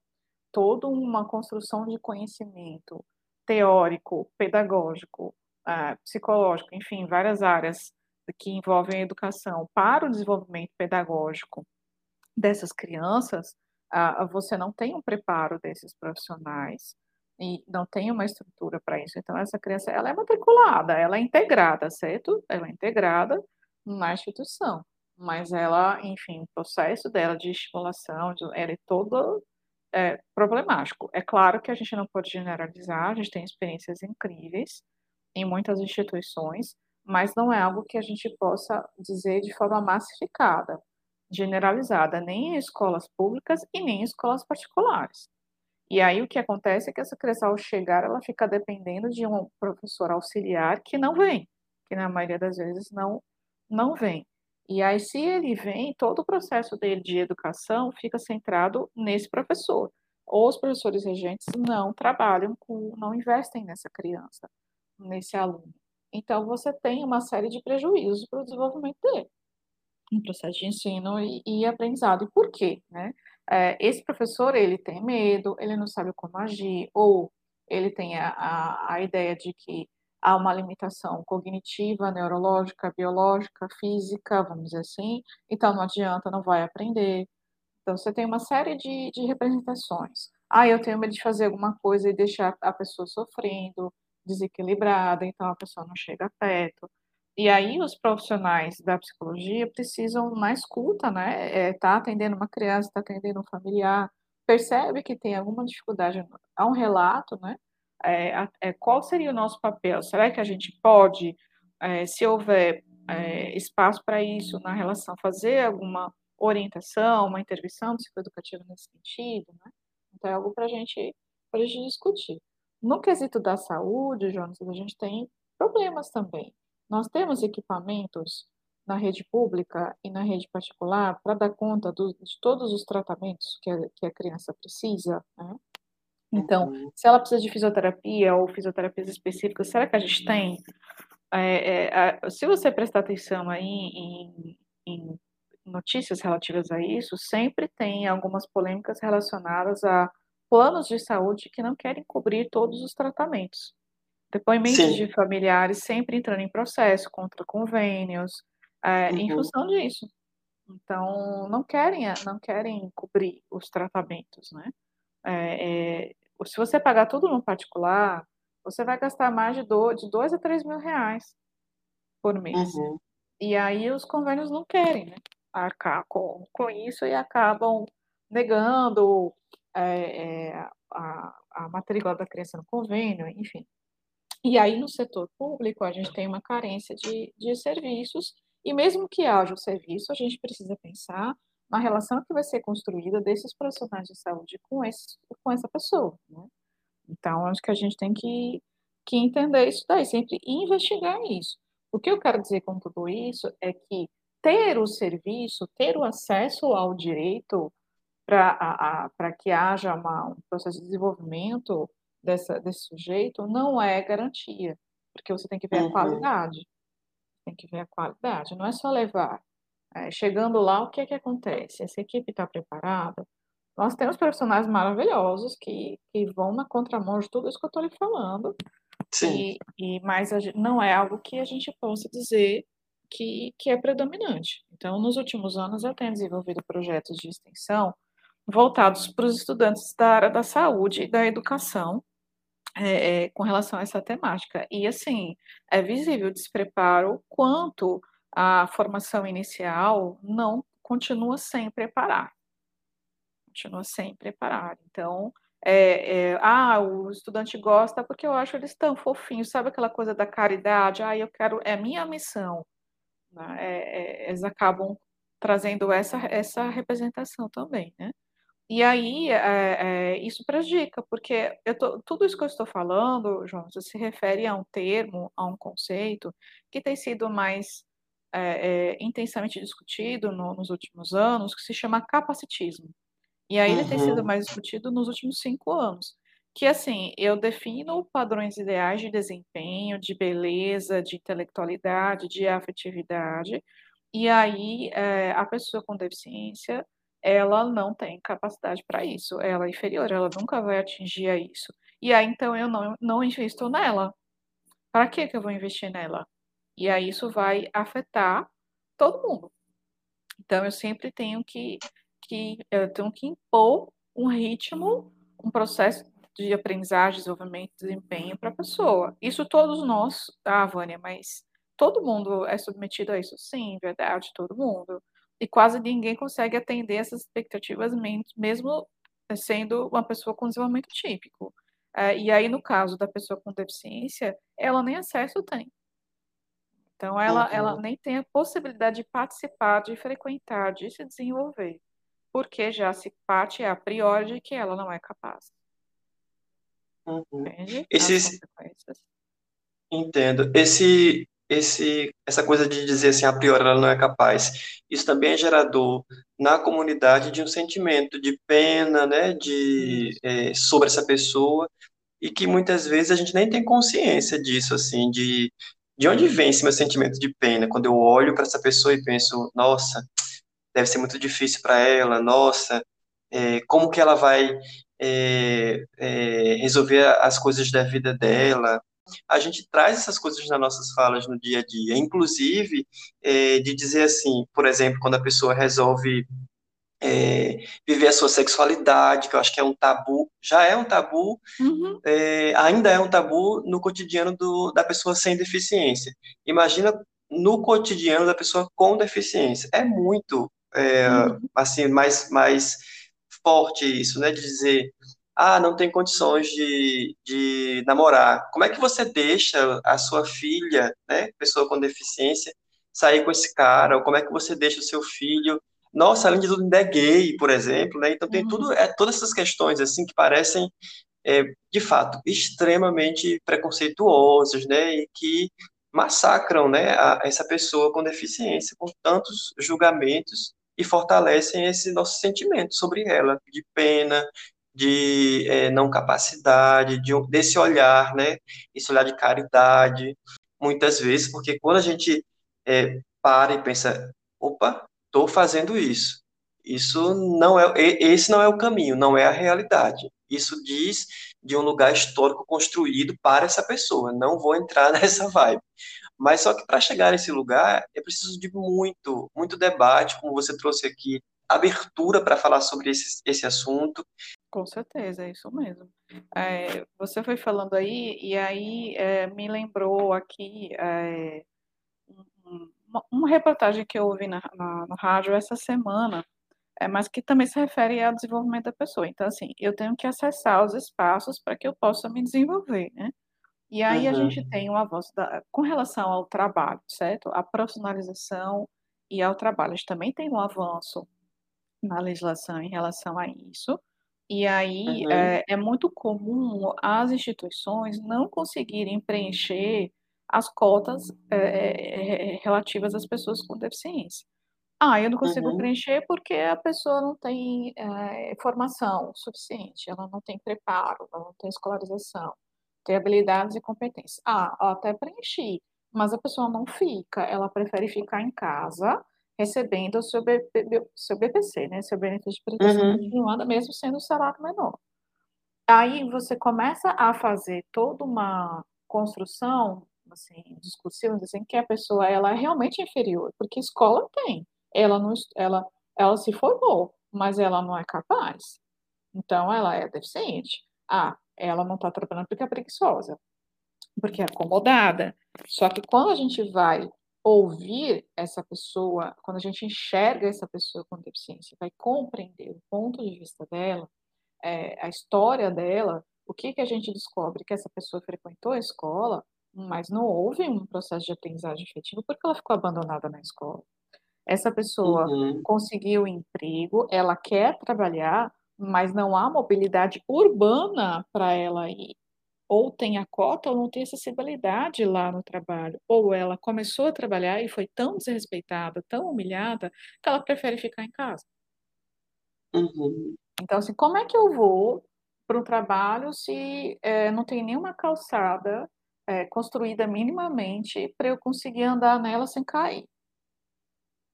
Speaker 2: toda uma construção de conhecimento teórico, pedagógico, uh, psicológico, enfim, várias áreas que envolvem a educação para o desenvolvimento pedagógico dessas crianças, uh, você não tem um preparo desses profissionais e não tem uma estrutura para isso. Então, essa criança, ela é matriculada, ela é integrada, certo? Ela é integrada na instituição, mas ela, enfim, o processo dela de estimulação, ela é toda é, problemático. É claro que a gente não pode generalizar, a gente tem experiências incríveis em muitas instituições, mas não é algo que a gente possa dizer de forma massificada, generalizada, nem em escolas públicas e nem em escolas particulares. E aí o que acontece é que essa criança, ao chegar, ela fica dependendo de um professor auxiliar que não vem, que na maioria das vezes não, não vem. E aí, se ele vem, todo o processo dele de educação fica centrado nesse professor. os professores regentes não trabalham com, não investem nessa criança, nesse aluno. Então, você tem uma série de prejuízos para o desenvolvimento dele, em processo de ensino e, e aprendizado. E por quê? Né? É, esse professor, ele tem medo, ele não sabe como agir, ou ele tem a, a, a ideia de que há uma limitação cognitiva, neurológica, biológica, física, vamos dizer assim, então não adianta, não vai aprender. Então, você tem uma série de, de representações. Ah, eu tenho medo de fazer alguma coisa e deixar a pessoa sofrendo, desequilibrada, então a pessoa não chega perto. E aí os profissionais da psicologia precisam na escuta, né? É, tá atendendo uma criança, está atendendo um familiar, percebe que tem alguma dificuldade, há um relato, né? É, é, qual seria o nosso papel? Será que a gente pode, é, se houver é, espaço para isso na relação, fazer alguma orientação, uma intervenção psicoeducativa nesse sentido, né? Então é algo para gente, a gente discutir. No quesito da saúde, Jonas, a gente tem problemas também. Nós temos equipamentos na rede pública e na rede particular para dar conta do, de todos os tratamentos que a, que a criança precisa, né? Então, uhum. se ela precisa de fisioterapia ou fisioterapias específicas, será que a gente tem? É, é, se você prestar atenção aí em, em, notícias relativas a isso, sempre tem algumas polêmicas relacionadas a planos de saúde que não querem cobrir todos os tratamentos. Depoimentos Sim. de familiares sempre entrando em processo contra convênios, é, uhum. em função disso. Então, não querem, não querem cobrir os tratamentos, né? É, é, se você pagar tudo no particular, você vai gastar mais de, do, de dois a três mil reais por mês. Uhum. E aí os convênios não querem, né? Arcar com, com isso e acabam negando é, é, a, a matrícula da criança no convênio, enfim. E aí, no setor público, a gente tem uma carência de, de serviços, e mesmo que haja o serviço, a gente precisa pensar na relação que vai ser construída desses profissionais de saúde com, esse, com essa pessoa. Né? Então, acho que a gente tem que, que entender isso daí, sempre investigar isso. O que eu quero dizer com tudo isso é que ter o serviço, ter o acesso ao direito para que haja uma, um processo de desenvolvimento dessa, desse sujeito não é garantia, porque você tem que ver uhum. a qualidade. Tem que ver a qualidade, não é só levar. É, chegando lá, o que é que acontece? Essa equipe está preparada? Nós temos profissionais maravilhosos que, que vão na contramão de tudo isso que eu estou lhe falando. Sim. E, e, mas gente, não é algo que a gente possa dizer que, que é predominante. Então, nos últimos anos, eu tenho desenvolvido projetos de extensão voltados para os estudantes da área da saúde e da educação, é, é, com relação a essa temática. E, assim, é visível o despreparo quanto a formação inicial não continua sem preparar. Continua sem preparar. Então, é, é, ah, o estudante gosta porque eu acho eles tão fofinhos, sabe aquela coisa da caridade? Ah, eu quero, é minha missão. Né? É, é eles acabam trazendo essa, essa representação também, né? E aí, é, é, isso prejudica, porque tô, tudo isso que eu estou falando, João, se refere a um termo, a um conceito que tem sido mais é, intensamente discutido no, nos últimos anos, que se chama capacitismo. E aí uhum. ele tem sido uhum. mais discutido nos últimos cinco anos. Que, assim, eu defino padrões ideais de desempenho, de beleza, de intelectualidade, de afetividade, e aí a pessoa com deficiência ela não tem capacidade para isso, ela é inferior, ela nunca vai atingir a isso. E aí, então, eu não, não invisto nela. Para que eu vou investir nela? E aí, isso vai afetar todo mundo. Então, eu sempre tenho que, que, eu tenho que impor um ritmo, um processo de aprendizagem, desenvolvimento, desempenho para a pessoa. Isso todos nós, ah, Vânia, mas todo mundo é submetido a isso? Sim, verdade, todo mundo e quase ninguém consegue atender essas expectativas, mesmo sendo uma pessoa com desenvolvimento típico. É, e aí, no caso da pessoa com deficiência, ela nem acesso tem. Então, ela, uhum. ela nem tem a possibilidade de participar, de frequentar, de se desenvolver, porque já se parte a priori de que ela não é capaz.
Speaker 1: Uhum. Entende? Esses... Entendo. Esse, esse, essa coisa de dizer assim, a priori ela não é capaz, isso também é gerador na comunidade de um sentimento de pena, né, de, é, sobre essa pessoa, e que muitas vezes a gente nem tem consciência disso, assim, de, de onde vem esse meu sentimento de pena, quando eu olho para essa pessoa e penso, nossa, deve ser muito difícil para ela, nossa, é, como que ela vai é, é, resolver as coisas da vida dela, a gente traz essas coisas nas nossas falas no dia a dia, inclusive é, de dizer assim, por exemplo, quando a pessoa resolve é, viver a sua sexualidade, que eu acho que é um tabu, já é um tabu,
Speaker 2: Uhum,
Speaker 1: é, ainda é um tabu no cotidiano do, da pessoa sem deficiência. Imagina no cotidiano da pessoa com deficiência. É muito, é,
Speaker 2: uhum,
Speaker 1: assim, mais, mais forte isso, né? De dizer, ah, não tem condições de, de namorar. Como é que você deixa a sua filha, né, pessoa com deficiência, sair com esse cara? Ou como é que você deixa o seu filho? Nossa, além de tudo, ainda é gay, por exemplo, né? Então tem tudo,
Speaker 2: uhum,
Speaker 1: é, todas essas questões assim que parecem, é, de fato, extremamente preconceituosas, né? E que massacram, né, a, essa pessoa com deficiência com tantos julgamentos e fortalecem esse nosso sentimento sobre ela, de pena, de é, não capacidade, de, desse olhar, né? Esse olhar de caridade, muitas vezes, porque quando a gente é, para e pensa, opa, estou fazendo isso, isso não é, esse não é o caminho, não é a realidade. Isso diz de um lugar histórico construído para essa pessoa. Não vou entrar nessa vibe. Mas só que para chegar nesse lugar é preciso de muito, muito debate, como você trouxe aqui, abertura para falar sobre esse, esse assunto.
Speaker 2: com certeza, é isso mesmo. É, você foi falando aí, e aí é, me lembrou aqui é, uma, uma reportagem que eu ouvi na, na- no rádio essa semana, é, mas que também se refere ao desenvolvimento da pessoa. Então, assim, eu tenho que acessar os espaços para que eu possa me desenvolver, né? E aí a gente
Speaker 1: Uhum,
Speaker 2: tem um avanço da, com relação ao trabalho, certo? A profissionalização e ao trabalho. A gente também tem um avanço na legislação em relação a isso. E aí
Speaker 1: uhum,
Speaker 2: é, é muito comum as instituições não conseguirem preencher as cotas é, é, é, relativas às pessoas com deficiência. Ah, eu não consigo
Speaker 1: uhum,
Speaker 2: preencher porque a pessoa não tem é, formação suficiente, ela não tem preparo, ela não tem escolarização, tem habilidades e competências. Ah, até preenchi, mas a pessoa não fica, ela prefere ficar em casa recebendo o seu, seu BPC, né, seu benefício de prestação
Speaker 1: uhum,
Speaker 2: continuada, mesmo sendo o salário menor. Aí você começa a fazer toda uma construção, assim, discursiva, assim, que a pessoa ela é realmente inferior, porque escola tem. Ela não, ela, ela se formou, mas ela não é capaz. Então ela é deficiente. Ah, ela não está trabalhando porque é preguiçosa, porque é acomodada. Só que quando a gente vai ouvir essa pessoa, quando a gente enxerga essa pessoa com deficiência, vai compreender o ponto de vista dela, é, a história dela, o que que a gente descobre? Que essa pessoa frequentou a escola, mas não houve um processo de aprendizagem efetivo porque ela ficou abandonada na escola. Essa pessoa
Speaker 1: uhum,
Speaker 2: conseguiu emprego, ela quer trabalhar, mas não há mobilidade urbana para ela ir. Ou tem a cota ou não tem acessibilidade lá no trabalho. Ou ela começou a trabalhar e foi tão desrespeitada, tão humilhada, que ela prefere ficar em casa.
Speaker 1: uhum,
Speaker 2: Então, assim, como é que eu vou para um trabalho se eh, não tem nenhuma calçada eh, construída minimamente para eu conseguir andar nela sem cair?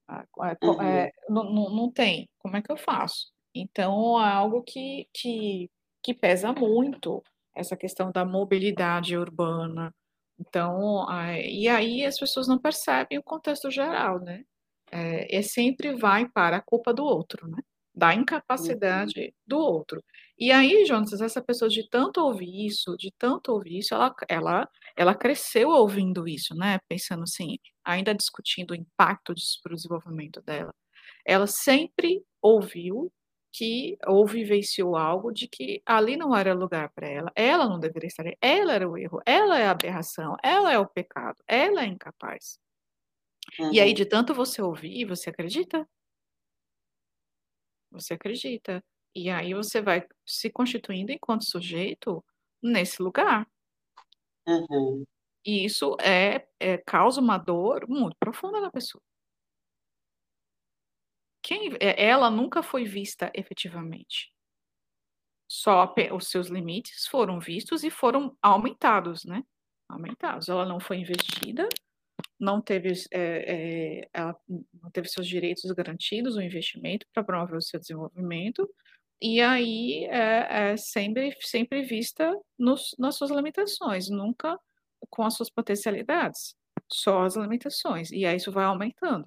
Speaker 2: Ah, é, é,
Speaker 1: uhum,
Speaker 2: não, não, não tem. Como é que eu faço? Então, é algo que, que, que pesa muito, essa questão da mobilidade urbana. Então, e aí as pessoas não percebem o contexto geral, né? É, é sempre vai para a culpa do outro, né? Da
Speaker 1: uhum,
Speaker 2: incapacidade do outro. E aí, Jonas, essa pessoa de tanto ouvir isso, de tanto ouvir isso, ela, ela, ela cresceu ouvindo isso, né? Pensando assim, ainda discutindo o impacto disso para o desenvolvimento dela. Ela sempre ouviu que ou vivenciou algo de que ali não era lugar para ela, ela não deveria estar ali, ela era o erro, ela é a aberração, ela é o pecado, ela é incapaz. E aí,
Speaker 1: uhum,
Speaker 2: de tanto você ouvir, você acredita? Você acredita. E aí você vai se constituindo enquanto sujeito nesse lugar.
Speaker 1: uhum.
Speaker 2: E isso é, é causa uma dor muito profunda na pessoa. Quem, é, ela nunca foi vista efetivamente. Só os seus limites foram vistos e foram aumentados, né? Aumentados. Ela não foi investida, não teve, é, é, ela não teve seus direitos garantidos, o investimento para promover o seu desenvolvimento, e aí é, é sempre, sempre vista nos, nas suas limitações, nunca com as suas potencialidades, só as limitações, e aí isso vai aumentando.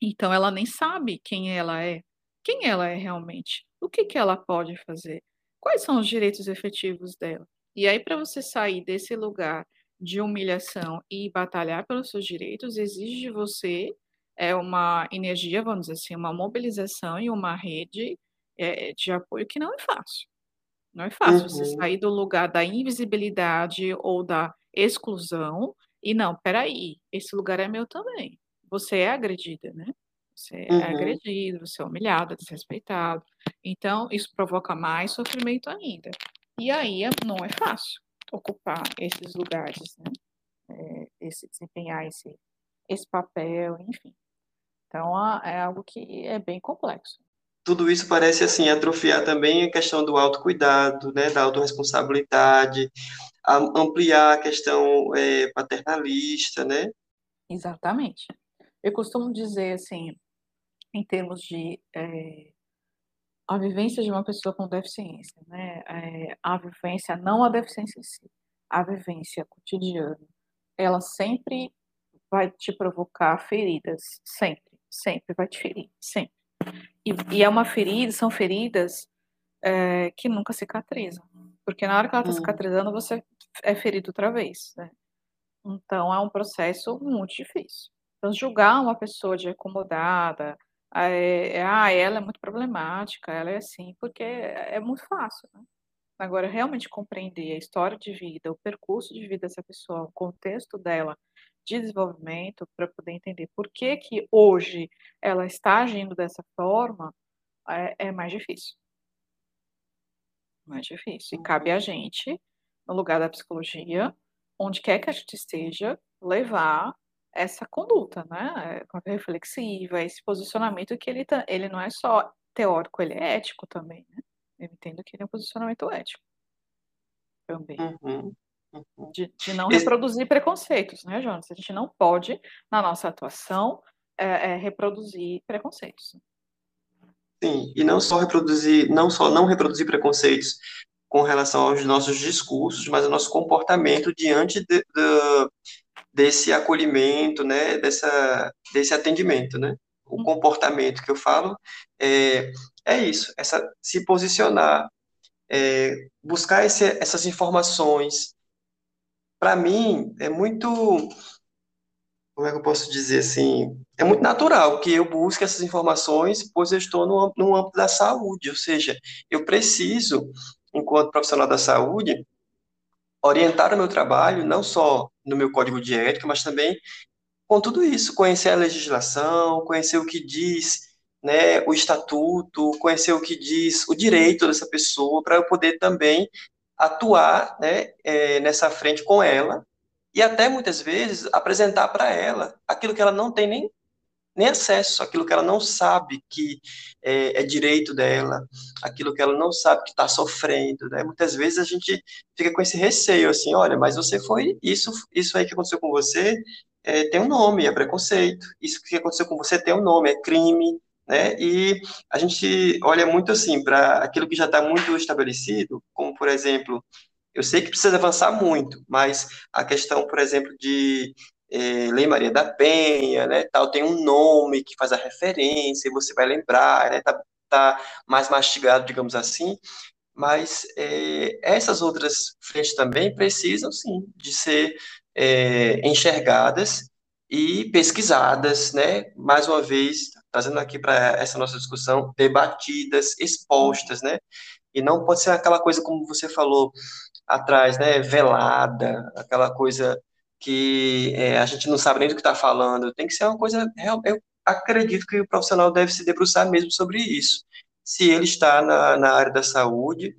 Speaker 2: Então ela nem sabe quem ela é, quem ela é realmente, o que, que ela pode fazer, quais são os direitos efetivos dela. E aí, para você sair desse lugar de humilhação e batalhar pelos seus direitos, exige de você é, uma energia, vamos dizer assim, uma mobilização e uma rede é, de apoio que não é fácil. Não é fácil uhum. você sair do lugar da invisibilidade ou da exclusão e não, peraí, esse lugar é meu também. Você é agredida, né? Você é uhum. é agredido, você é humilhado, desrespeitado. Então, isso provoca mais sofrimento ainda. E aí não é fácil ocupar esses lugares, né? É, esse, desempenhar esse, esse papel, enfim. Então, é algo que é bem complexo
Speaker 1: tudo isso parece assim atrofiar também a questão do autocuidado, né, da autorresponsabilidade, ampliar a questão é, paternalista, né?
Speaker 2: Exatamente. Eu costumo dizer assim, em termos de é, a vivência de uma pessoa com deficiência, né? É, a vivência, não a deficiência em si, a vivência cotidiana, ela sempre vai te provocar feridas, sempre, sempre vai te ferir, sempre. E, e é uma ferida, são feridas é, que nunca cicatrizam. Porque na hora que ela está hum. cicatrizando, você é ferido outra vez. Né? Então é um processo muito difícil. Então, julgar uma pessoa de acomodada, é, é, ah, ela é muito problemática, ela é assim, porque é, muito fácil. Né? Agora, realmente compreender a história de vida, o percurso de vida dessa pessoa, o contexto dela, de desenvolvimento para poder entender por que, que hoje ela está agindo dessa forma, é, é mais difícil. Mais difícil. E cabe a gente, no lugar da psicologia, onde quer que a gente esteja, levar essa conduta, né? É, reflexiva, esse posicionamento que ele, tá, ele não é só teórico, ele é ético também, né? Eu entendo que ele é um posicionamento ético também.
Speaker 1: Uhum.
Speaker 2: De, de não Esse... reproduzir preconceitos, né, Jonas? A gente não pode, na nossa atuação, é, é, reproduzir preconceitos.
Speaker 1: Sim, e não só reproduzir, não só não reproduzir preconceitos com relação aos nossos discursos, mas o nosso comportamento diante de, de, desse acolhimento, né, dessa, desse atendimento, né? O uhum. comportamento que eu falo é, é isso, essa se posicionar, é, buscar esse, essas informações, para mim, é muito. Como é que eu posso dizer assim? É muito natural que eu busque essas informações, pois eu estou no, no âmbito da saúde, ou seja, eu preciso, enquanto profissional da saúde, orientar o meu trabalho, não só no meu código de ética, mas também com tudo isso, conhecer a legislação, conhecer o que diz né, o estatuto, conhecer o que diz o direito dessa pessoa, para eu poder também atuar né, é, nessa frente com ela e até muitas vezes apresentar para ela aquilo que ela não tem nem, nem acesso, aquilo que ela não sabe que é, é direito dela, aquilo que ela não sabe que está sofrendo. Né? Muitas vezes a gente fica com esse receio, assim, olha, mas você foi, isso, isso aí que aconteceu com você é, tem um nome, é preconceito, isso que aconteceu com você tem um nome, é crime, né? E a gente olha muito assim para aquilo que já está muito estabelecido, como por exemplo, eu sei que precisa avançar muito, mas a questão, por exemplo, de é, Lei Maria da Penha, né? Tal tem um nome que faz a referência, você vai lembrar, né? Tá, tá mais mastigado, digamos assim. Mas é, essas outras frentes também precisam, sim, de ser é, enxergadas e pesquisadas, né? Mais uma vez, trazendo aqui para essa nossa discussão, debatidas, expostas, né? E não pode ser aquela coisa como você falou atrás, né? Velada, aquela coisa que é, a gente não sabe nem do que está falando. Tem que ser uma coisa. Eu acredito que o profissional deve se debruçar mesmo sobre isso. Se ele está na, na área da saúde,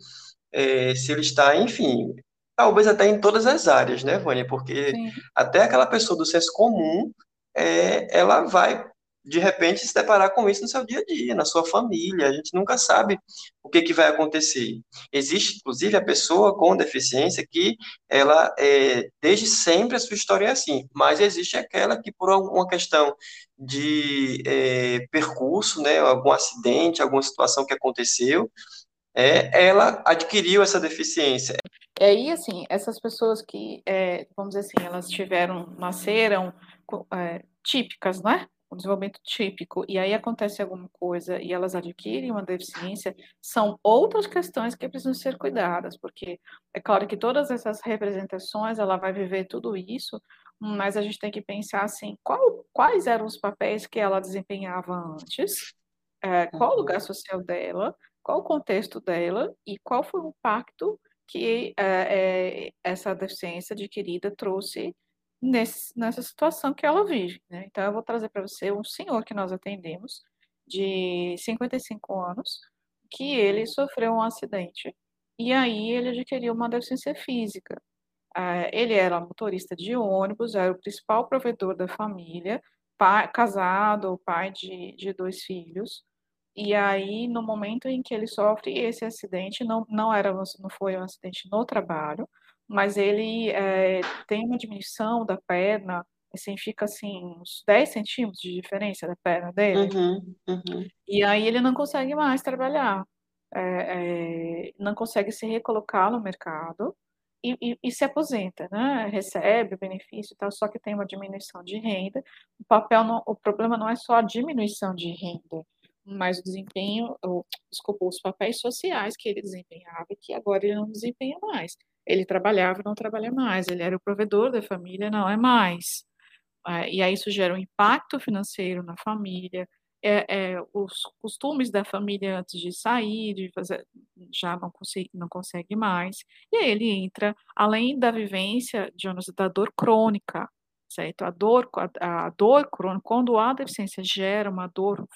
Speaker 1: é, se ele está, enfim, talvez até em todas as áreas, né, Vânia? Porque
Speaker 2: Sim,
Speaker 1: até aquela pessoa do senso comum, é, ela vai, de repente, se deparar com isso no seu dia a dia, na sua família. A gente nunca sabe o que, que vai acontecer. Existe, inclusive, a pessoa com deficiência que ela, é, desde sempre, a sua história é assim, mas existe aquela que, por alguma questão de é, percurso, né, algum acidente, alguma situação que aconteceu, é, ela adquiriu essa deficiência.
Speaker 2: E aí, assim, essas pessoas que, é, vamos dizer assim, elas tiveram, nasceram é, típicas, né? Um desenvolvimento típico, e aí acontece alguma coisa e elas adquirem uma deficiência, são outras questões que precisam ser cuidadas, porque é claro que todas essas representações, ela vai viver tudo isso, mas a gente tem que pensar assim, qual- quais eram os papéis que ela desempenhava antes, é, qual o lugar social dela, qual o contexto dela e qual foi o impacto que é, é, essa deficiência adquirida trouxe nesse, nessa situação que ela vive, né? Então, eu vou trazer para você um senhor que nós atendemos, de 55 anos, que ele sofreu um acidente. E aí ele adquiriu uma deficiência física. Ah, ele era motorista de ônibus, era o principal provedor da família, pai, casado, pai de, de dois filhos. E aí, no momento em que ele sofre esse acidente, não, não era, não foi um acidente no trabalho, mas ele é, tem uma diminuição da perna, assim, fica assim, uns 10 centímetros de diferença da perna dele.
Speaker 1: Uhum, uhum,
Speaker 2: E aí ele não consegue mais trabalhar, é, é, não consegue se recolocar no mercado e, e- e se aposenta, né? Recebe benefício e tal, só que tem uma diminuição de renda. O papel não- o problema não é só a diminuição de renda, mas o desempenho, o, desculpa, os papéis sociais que ele desempenhava que agora ele não desempenha mais. Ele trabalhava, não trabalha mais. Ele era o provedor da família, não é mais. É, e aí isso gera um impacto financeiro na família, é, é, os costumes da família antes de sair, de fazer, já não consegue, não consegue mais, e aí ele entra, além da vivência, Jonas, da dor crônica, certo? A dor, a, a dor crônica, quando a deficiência gera uma dor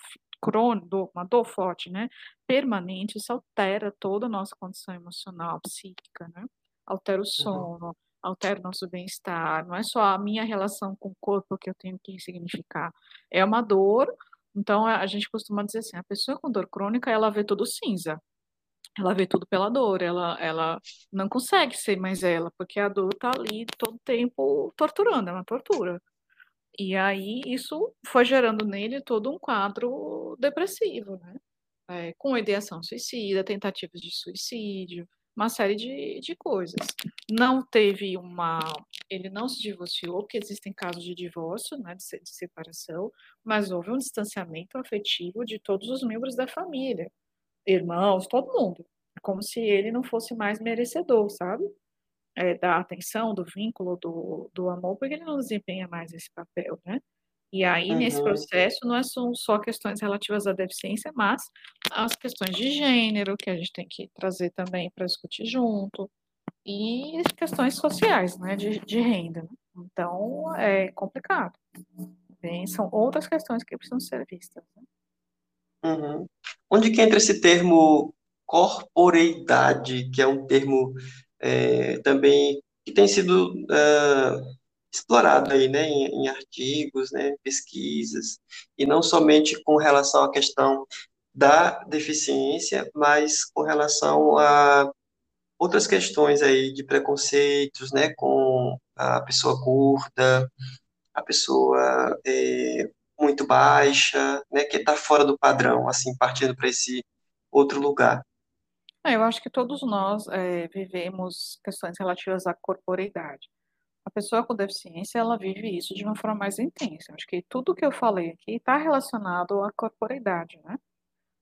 Speaker 2: crônica, uma dor forte, né, permanente, isso altera toda a nossa condição emocional, psíquica, né? Altera o
Speaker 1: uhum,
Speaker 2: sono, altera o nosso bem-estar, não é só a minha relação com o corpo que eu tenho que significar, é uma dor, então a gente costuma dizer assim, a pessoa com dor crônica, ela vê tudo cinza, ela vê tudo pela dor, ela, ela não consegue ser mais ela, porque a dor tá ali todo tempo torturando, é uma tortura. E aí isso foi gerando nele todo um quadro depressivo, né? é, com ideação suicida, tentativas de suicídio, uma série de, de coisas. Não teve uma. Ele não se divorciou, porque existem casos de divórcio, né, de, de separação, mas houve um distanciamento afetivo de todos os membros da família, irmãos, todo mundo. Como se ele não fosse mais merecedor, sabe? É, da atenção, do vínculo, do, do amor, porque ele não desempenha mais esse papel, né? E aí, nesse
Speaker 1: uhum,
Speaker 2: processo, não é são só questões relativas à deficiência, mas as questões de gênero, que a gente tem que trazer também para discutir junto, e questões sociais, né, de, de renda. Então, é complicado. Bem, são outras questões que precisam ser vistas. né?
Speaker 1: uhum. Onde que entra esse termo corporeidade, que é um termo é, também que tem sido ah, explorado aí, né, em, em artigos, né, pesquisas, e não somente com relação à questão da deficiência, mas com relação a outras questões aí de preconceitos, né, com a pessoa curta, a pessoa é, muito baixa, né, que está fora do padrão, assim, partindo para esse outro lugar.
Speaker 2: É, eu acho que todos nós é, vivemos questões relativas à corporeidade. A pessoa com deficiência, ela vive isso de uma forma mais intensa. Acho que tudo que eu falei aqui está relacionado à corporeidade, né?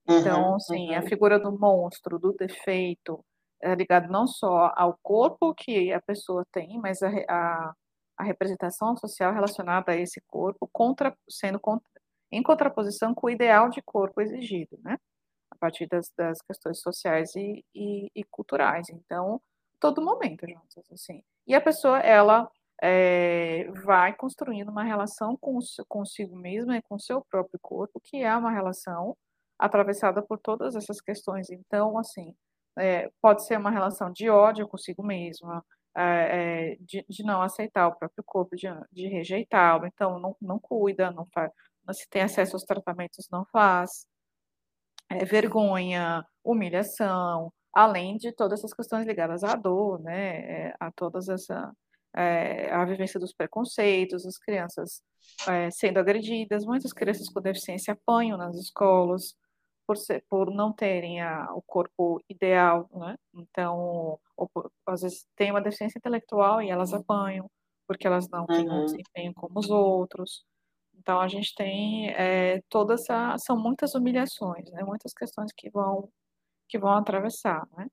Speaker 2: Então,
Speaker 1: Uhum,
Speaker 2: a
Speaker 1: uhum,
Speaker 2: figura do monstro, do defeito, é ligado não só ao corpo que a pessoa tem, mas a, a, a representação social relacionada a esse corpo, contra, sendo contra, em contraposição com o ideal de corpo exigido, né? A partir das, das questões sociais e, e, e culturais. Então, todo momento, juntos, assim. E a pessoa, ela é, vai construindo uma relação com, consigo mesma e com o seu próprio corpo, que é uma relação atravessada por todas essas questões. Então, assim, é, pode ser uma relação de ódio consigo mesma, é, de, de, não aceitar o próprio corpo, de, de rejeitá-lo, então não, não cuida, não faz, se tem acesso aos tratamentos, não faz, é, vergonha, humilhação, além de todas essas questões ligadas à dor, né, a todas essa é, a vivência dos preconceitos, as crianças é, sendo agredidas, muitas crianças com deficiência apanham nas escolas por, ser, por não terem a, o corpo ideal, né? Então, ou, às vezes tem uma deficiência intelectual e elas apanham porque elas não têm um uhum. desempenho como os outros. Então a gente tem é, toda essa são muitas humilhações, né? Muitas questões que vão que vão atravessar, né?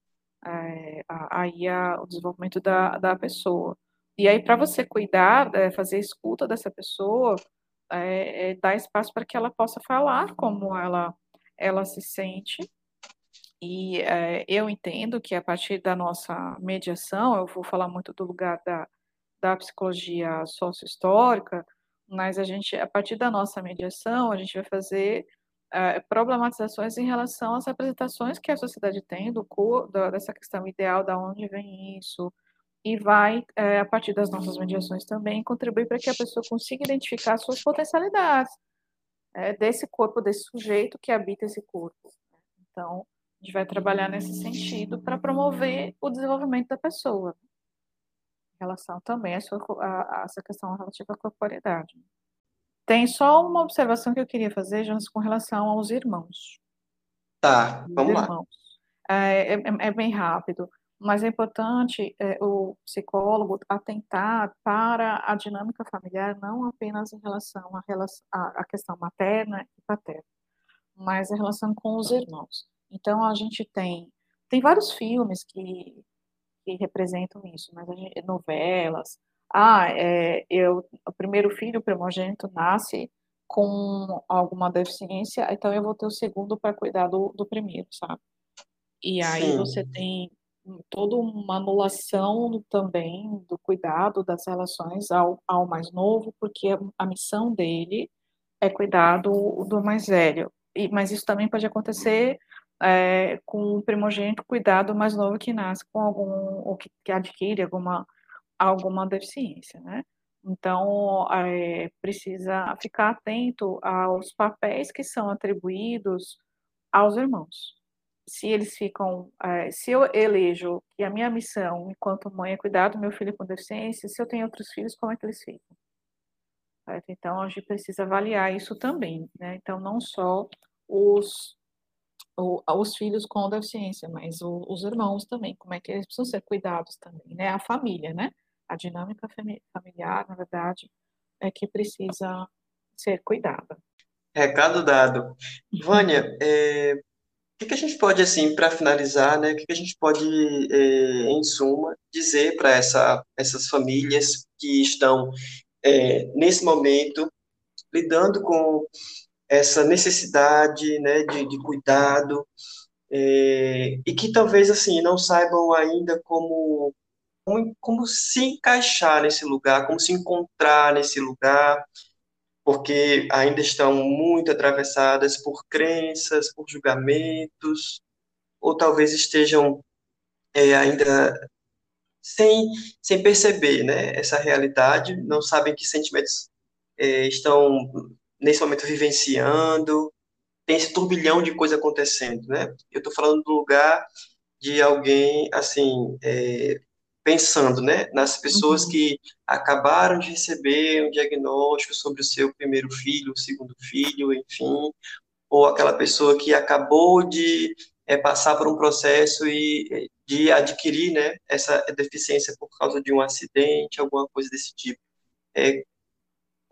Speaker 2: É, aí a, o desenvolvimento da, da pessoa. E aí para você cuidar, é, fazer escuta dessa pessoa, é, dar espaço para que ela possa falar como ela ela se sente. E eu entendo que a partir da nossa mediação, eu vou falar muito do lugar da, da psicologia sócio-histórica, mas a gente, a partir da nossa mediação, a gente vai fazer problematizações em relação às representações que a sociedade tem do, do dessa questão ideal, da onde vem isso, e vai, é, a partir das nossas mediações também, contribuir para que a pessoa consiga identificar suas potencialidades é, desse corpo, desse sujeito que habita esse corpo. Então, a gente vai trabalhar nesse sentido para promover o desenvolvimento da pessoa relação também a, sua, a, a essa questão relativa à corporeidade. Tem só uma observação que eu queria fazer, Jonas, com relação aos irmãos.
Speaker 1: Tá, vamos lá.
Speaker 2: É, é, é, bem rápido, mas é importante é, o psicólogo atentar para a dinâmica familiar, não apenas em relação à, relação, à, questão materna e paterna, mas em relação com os irmãos. Então, a gente tem, tem vários filmes que que representam isso, mas gente, novelas. Ah, é, eu, o primeiro filho, o primogênito, nasce com alguma deficiência, então eu vou ter o segundo para cuidar do, do primeiro, sabe? E aí Sim. você tem toda uma anulação também do cuidado das relações ao, ao mais novo, porque a missão dele é cuidar do, do mais velho. E, mas isso também pode acontecer é, com o primogênito cuidado mais novo que nasce com algum, ou que, que adquire alguma, alguma deficiência, né? Então, é, precisa ficar atento aos papéis que são atribuídos aos irmãos. Se eles ficam, é, se eu elejo que a minha missão enquanto mãe é cuidar do meu filho com deficiência, se eu tenho outros filhos, como é que eles ficam? Certo? Então, a gente precisa avaliar isso também, né? Então, não só os o, os filhos com deficiência, mas o, os irmãos também, como é que eles precisam ser cuidados também, né? A família, né? A dinâmica familiar, na verdade, é que precisa ser cuidada.
Speaker 1: Recado dado. Vânia, é, que, que, a gente pode, assim, para finalizar, né? O que, que, a gente pode, é, em suma, dizer para essa, essas famílias que estão, é, nesse momento, lidando com essa necessidade né, de, de cuidado é, e que talvez assim não saibam ainda como, como, como se encaixar nesse lugar, como se encontrar nesse lugar, porque ainda estão muito atravessadas por crenças, por julgamentos, ou talvez estejam é, ainda sem, sem perceber né, essa realidade, não sabem que sentimentos é, estão nesse momento vivenciando, tem esse turbilhão de coisa acontecendo, né? Eu estou falando do lugar de alguém, assim, é, pensando, né, nas pessoas uhum. que acabaram de receber um diagnóstico sobre o seu primeiro filho, o segundo filho, enfim, ou aquela pessoa que acabou de é, passar por um processo e de adquirir, né, essa deficiência por causa de um acidente, alguma coisa desse tipo. É,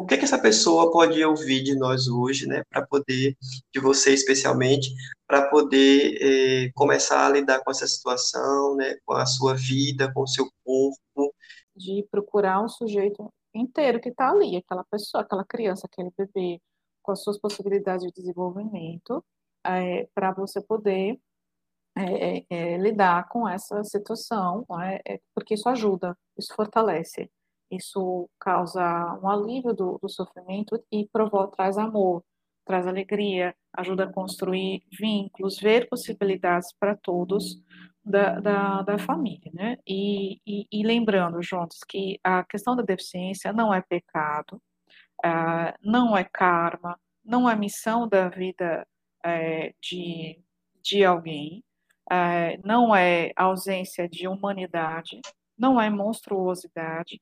Speaker 1: o que, que essa pessoa pode ouvir de nós hoje, né, para poder, de você especialmente, para poder é, começar a lidar com essa situação, né, com a sua vida, com o seu corpo.
Speaker 2: De procurar um sujeito inteiro que está ali, aquela pessoa, aquela criança, aquele bebê, com as suas possibilidades de desenvolvimento, é, para você poder é, é, lidar com essa situação, é, porque isso ajuda, isso fortalece. Isso causa um alívio do, do sofrimento e provoca, traz amor, traz alegria, ajuda a construir vínculos, ver possibilidades para todos, da, da, da família, né? E, e, e, lembrando juntos que a questão da deficiência não é pecado, uh, não é karma, não é missão da vida uh, de, de alguém, uh, não é ausência de humanidade, não é monstruosidade,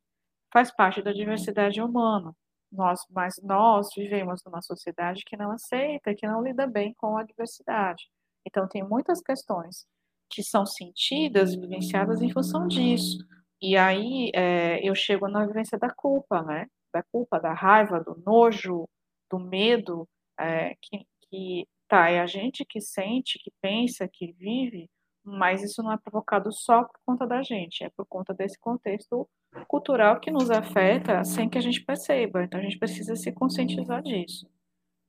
Speaker 2: faz parte da diversidade humana. Nós, mas nós vivemos numa sociedade que não aceita, que não lida bem com a diversidade. Então, tem muitas questões que são sentidas, vivenciadas em função disso. E aí é, eu chego na vivência da culpa, né? Da culpa, da raiva, do nojo, do medo, é, que, que tá, é a gente que sente, que pensa, que vive, mas isso não é provocado só por conta da gente, é por conta desse contexto cultural que nos afeta sem que a gente perceba. Então a gente precisa se conscientizar disso.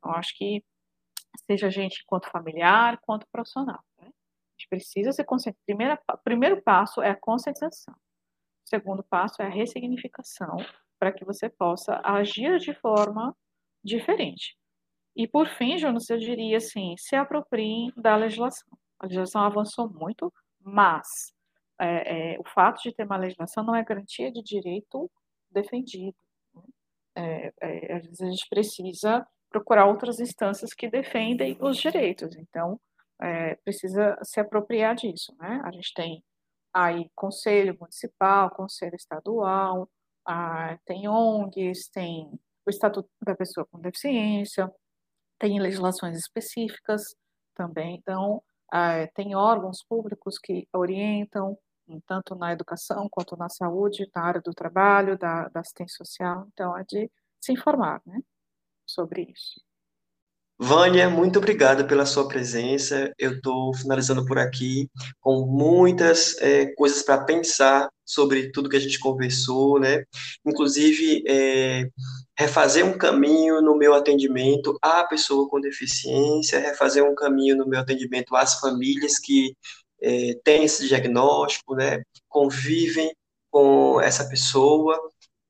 Speaker 2: Eu acho que seja a gente enquanto familiar, quanto profissional. Né? A gente precisa se conscientizar. Primeiro, primeiro passo é a conscientização. O segundo passo é a ressignificação, para que você possa agir de forma diferente. E por fim, Jonas, eu diria assim, se apropriem da legislação. A legislação avançou muito, mas é, é, o fato de ter uma legislação não é garantia de direito defendido. Né? É, é, às vezes a gente precisa procurar outras instâncias que defendem os direitos. Então, é, precisa se apropriar disso, né? A gente tem aí conselho municipal, conselho estadual, tem ONGs, tem o Estatuto da Pessoa com Deficiência, tem legislações específicas também. Então, ah, tem órgãos públicos que orientam, tanto na educação quanto na saúde, na área do trabalho, da, da assistência social. Então, é de se informar, né? sobre isso.
Speaker 1: Vânia, muito obrigada pela sua presença. Eu estou finalizando por aqui com muitas é, coisas para pensar sobre tudo que a gente conversou, né? Inclusive, é, refazer um caminho no meu atendimento à pessoa com deficiência, refazer um caminho no meu atendimento às famílias que é, têm esse diagnóstico, né? Convivem com essa pessoa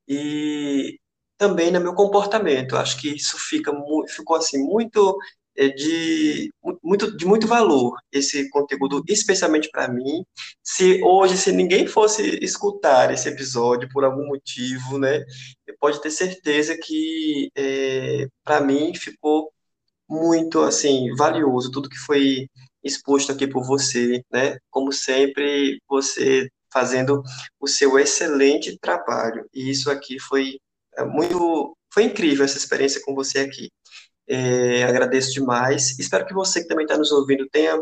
Speaker 1: e também no meu comportamento. Acho que isso fica ficou assim muito é, de muito de muito valor esse conteúdo, especialmente para mim. Se hoje, se ninguém fosse escutar esse episódio por algum motivo, né, pode ter certeza que é, para mim ficou muito assim valioso tudo que foi exposto aqui por você, né? Como sempre, você fazendo o seu excelente trabalho. E isso aqui foi é muito, foi incrível essa experiência com você aqui. É, agradeço demais. Espero que você que também está nos ouvindo tenha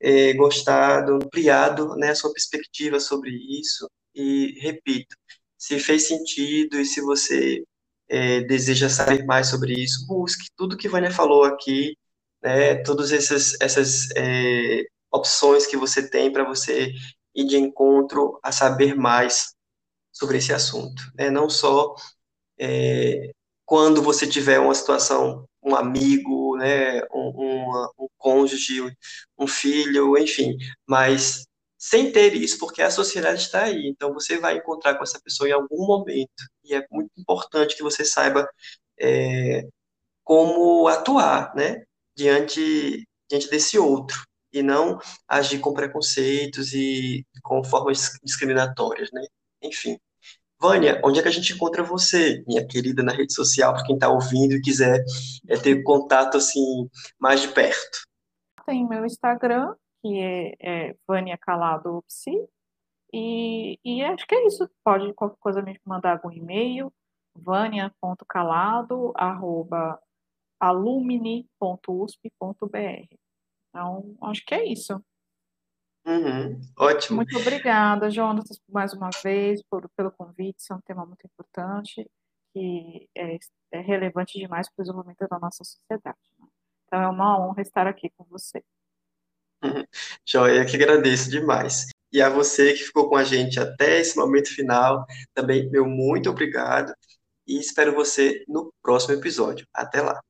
Speaker 1: é, gostado, ampliado né, a sua perspectiva sobre isso. E repito, se fez sentido e se você é, deseja saber mais sobre isso, busque tudo que Vânia falou aqui, né, todas essas, essas é, opções que você tem para você ir de encontro a saber mais sobre esse assunto. Né, não só é, quando você tiver uma situação, um amigo, né, um, um, cônjuge, um filho, enfim, mas sem ter isso, porque a sociedade está aí, então você vai encontrar com essa pessoa em algum momento, e é muito importante que você saiba é, como atuar, né, diante, diante desse outro, e não agir com preconceitos e com formas discriminatórias, né, enfim. Vânia, onde é que a gente encontra você, minha querida, na rede social, para quem está ouvindo e quiser é, ter contato assim mais de perto?
Speaker 2: Tem meu Instagram, que é, é Vânia Calado Psi, e, e acho que é isso. Pode qualquer coisa me mandar algum e-mail, vania.calado@alumni.usp.br. Então, acho que é isso.
Speaker 1: Uhum, ótimo.
Speaker 2: Muito obrigada, Jonas, mais uma vez, por, pelo convite. Isso é um tema muito importante e é, é relevante demais para o desenvolvimento da nossa sociedade. Né? Então, é uma honra estar aqui com você.
Speaker 1: Uhum. Joia, que agradeço demais. E a você que ficou com a gente até esse momento final, também meu muito obrigado e espero você no próximo episódio. Até lá.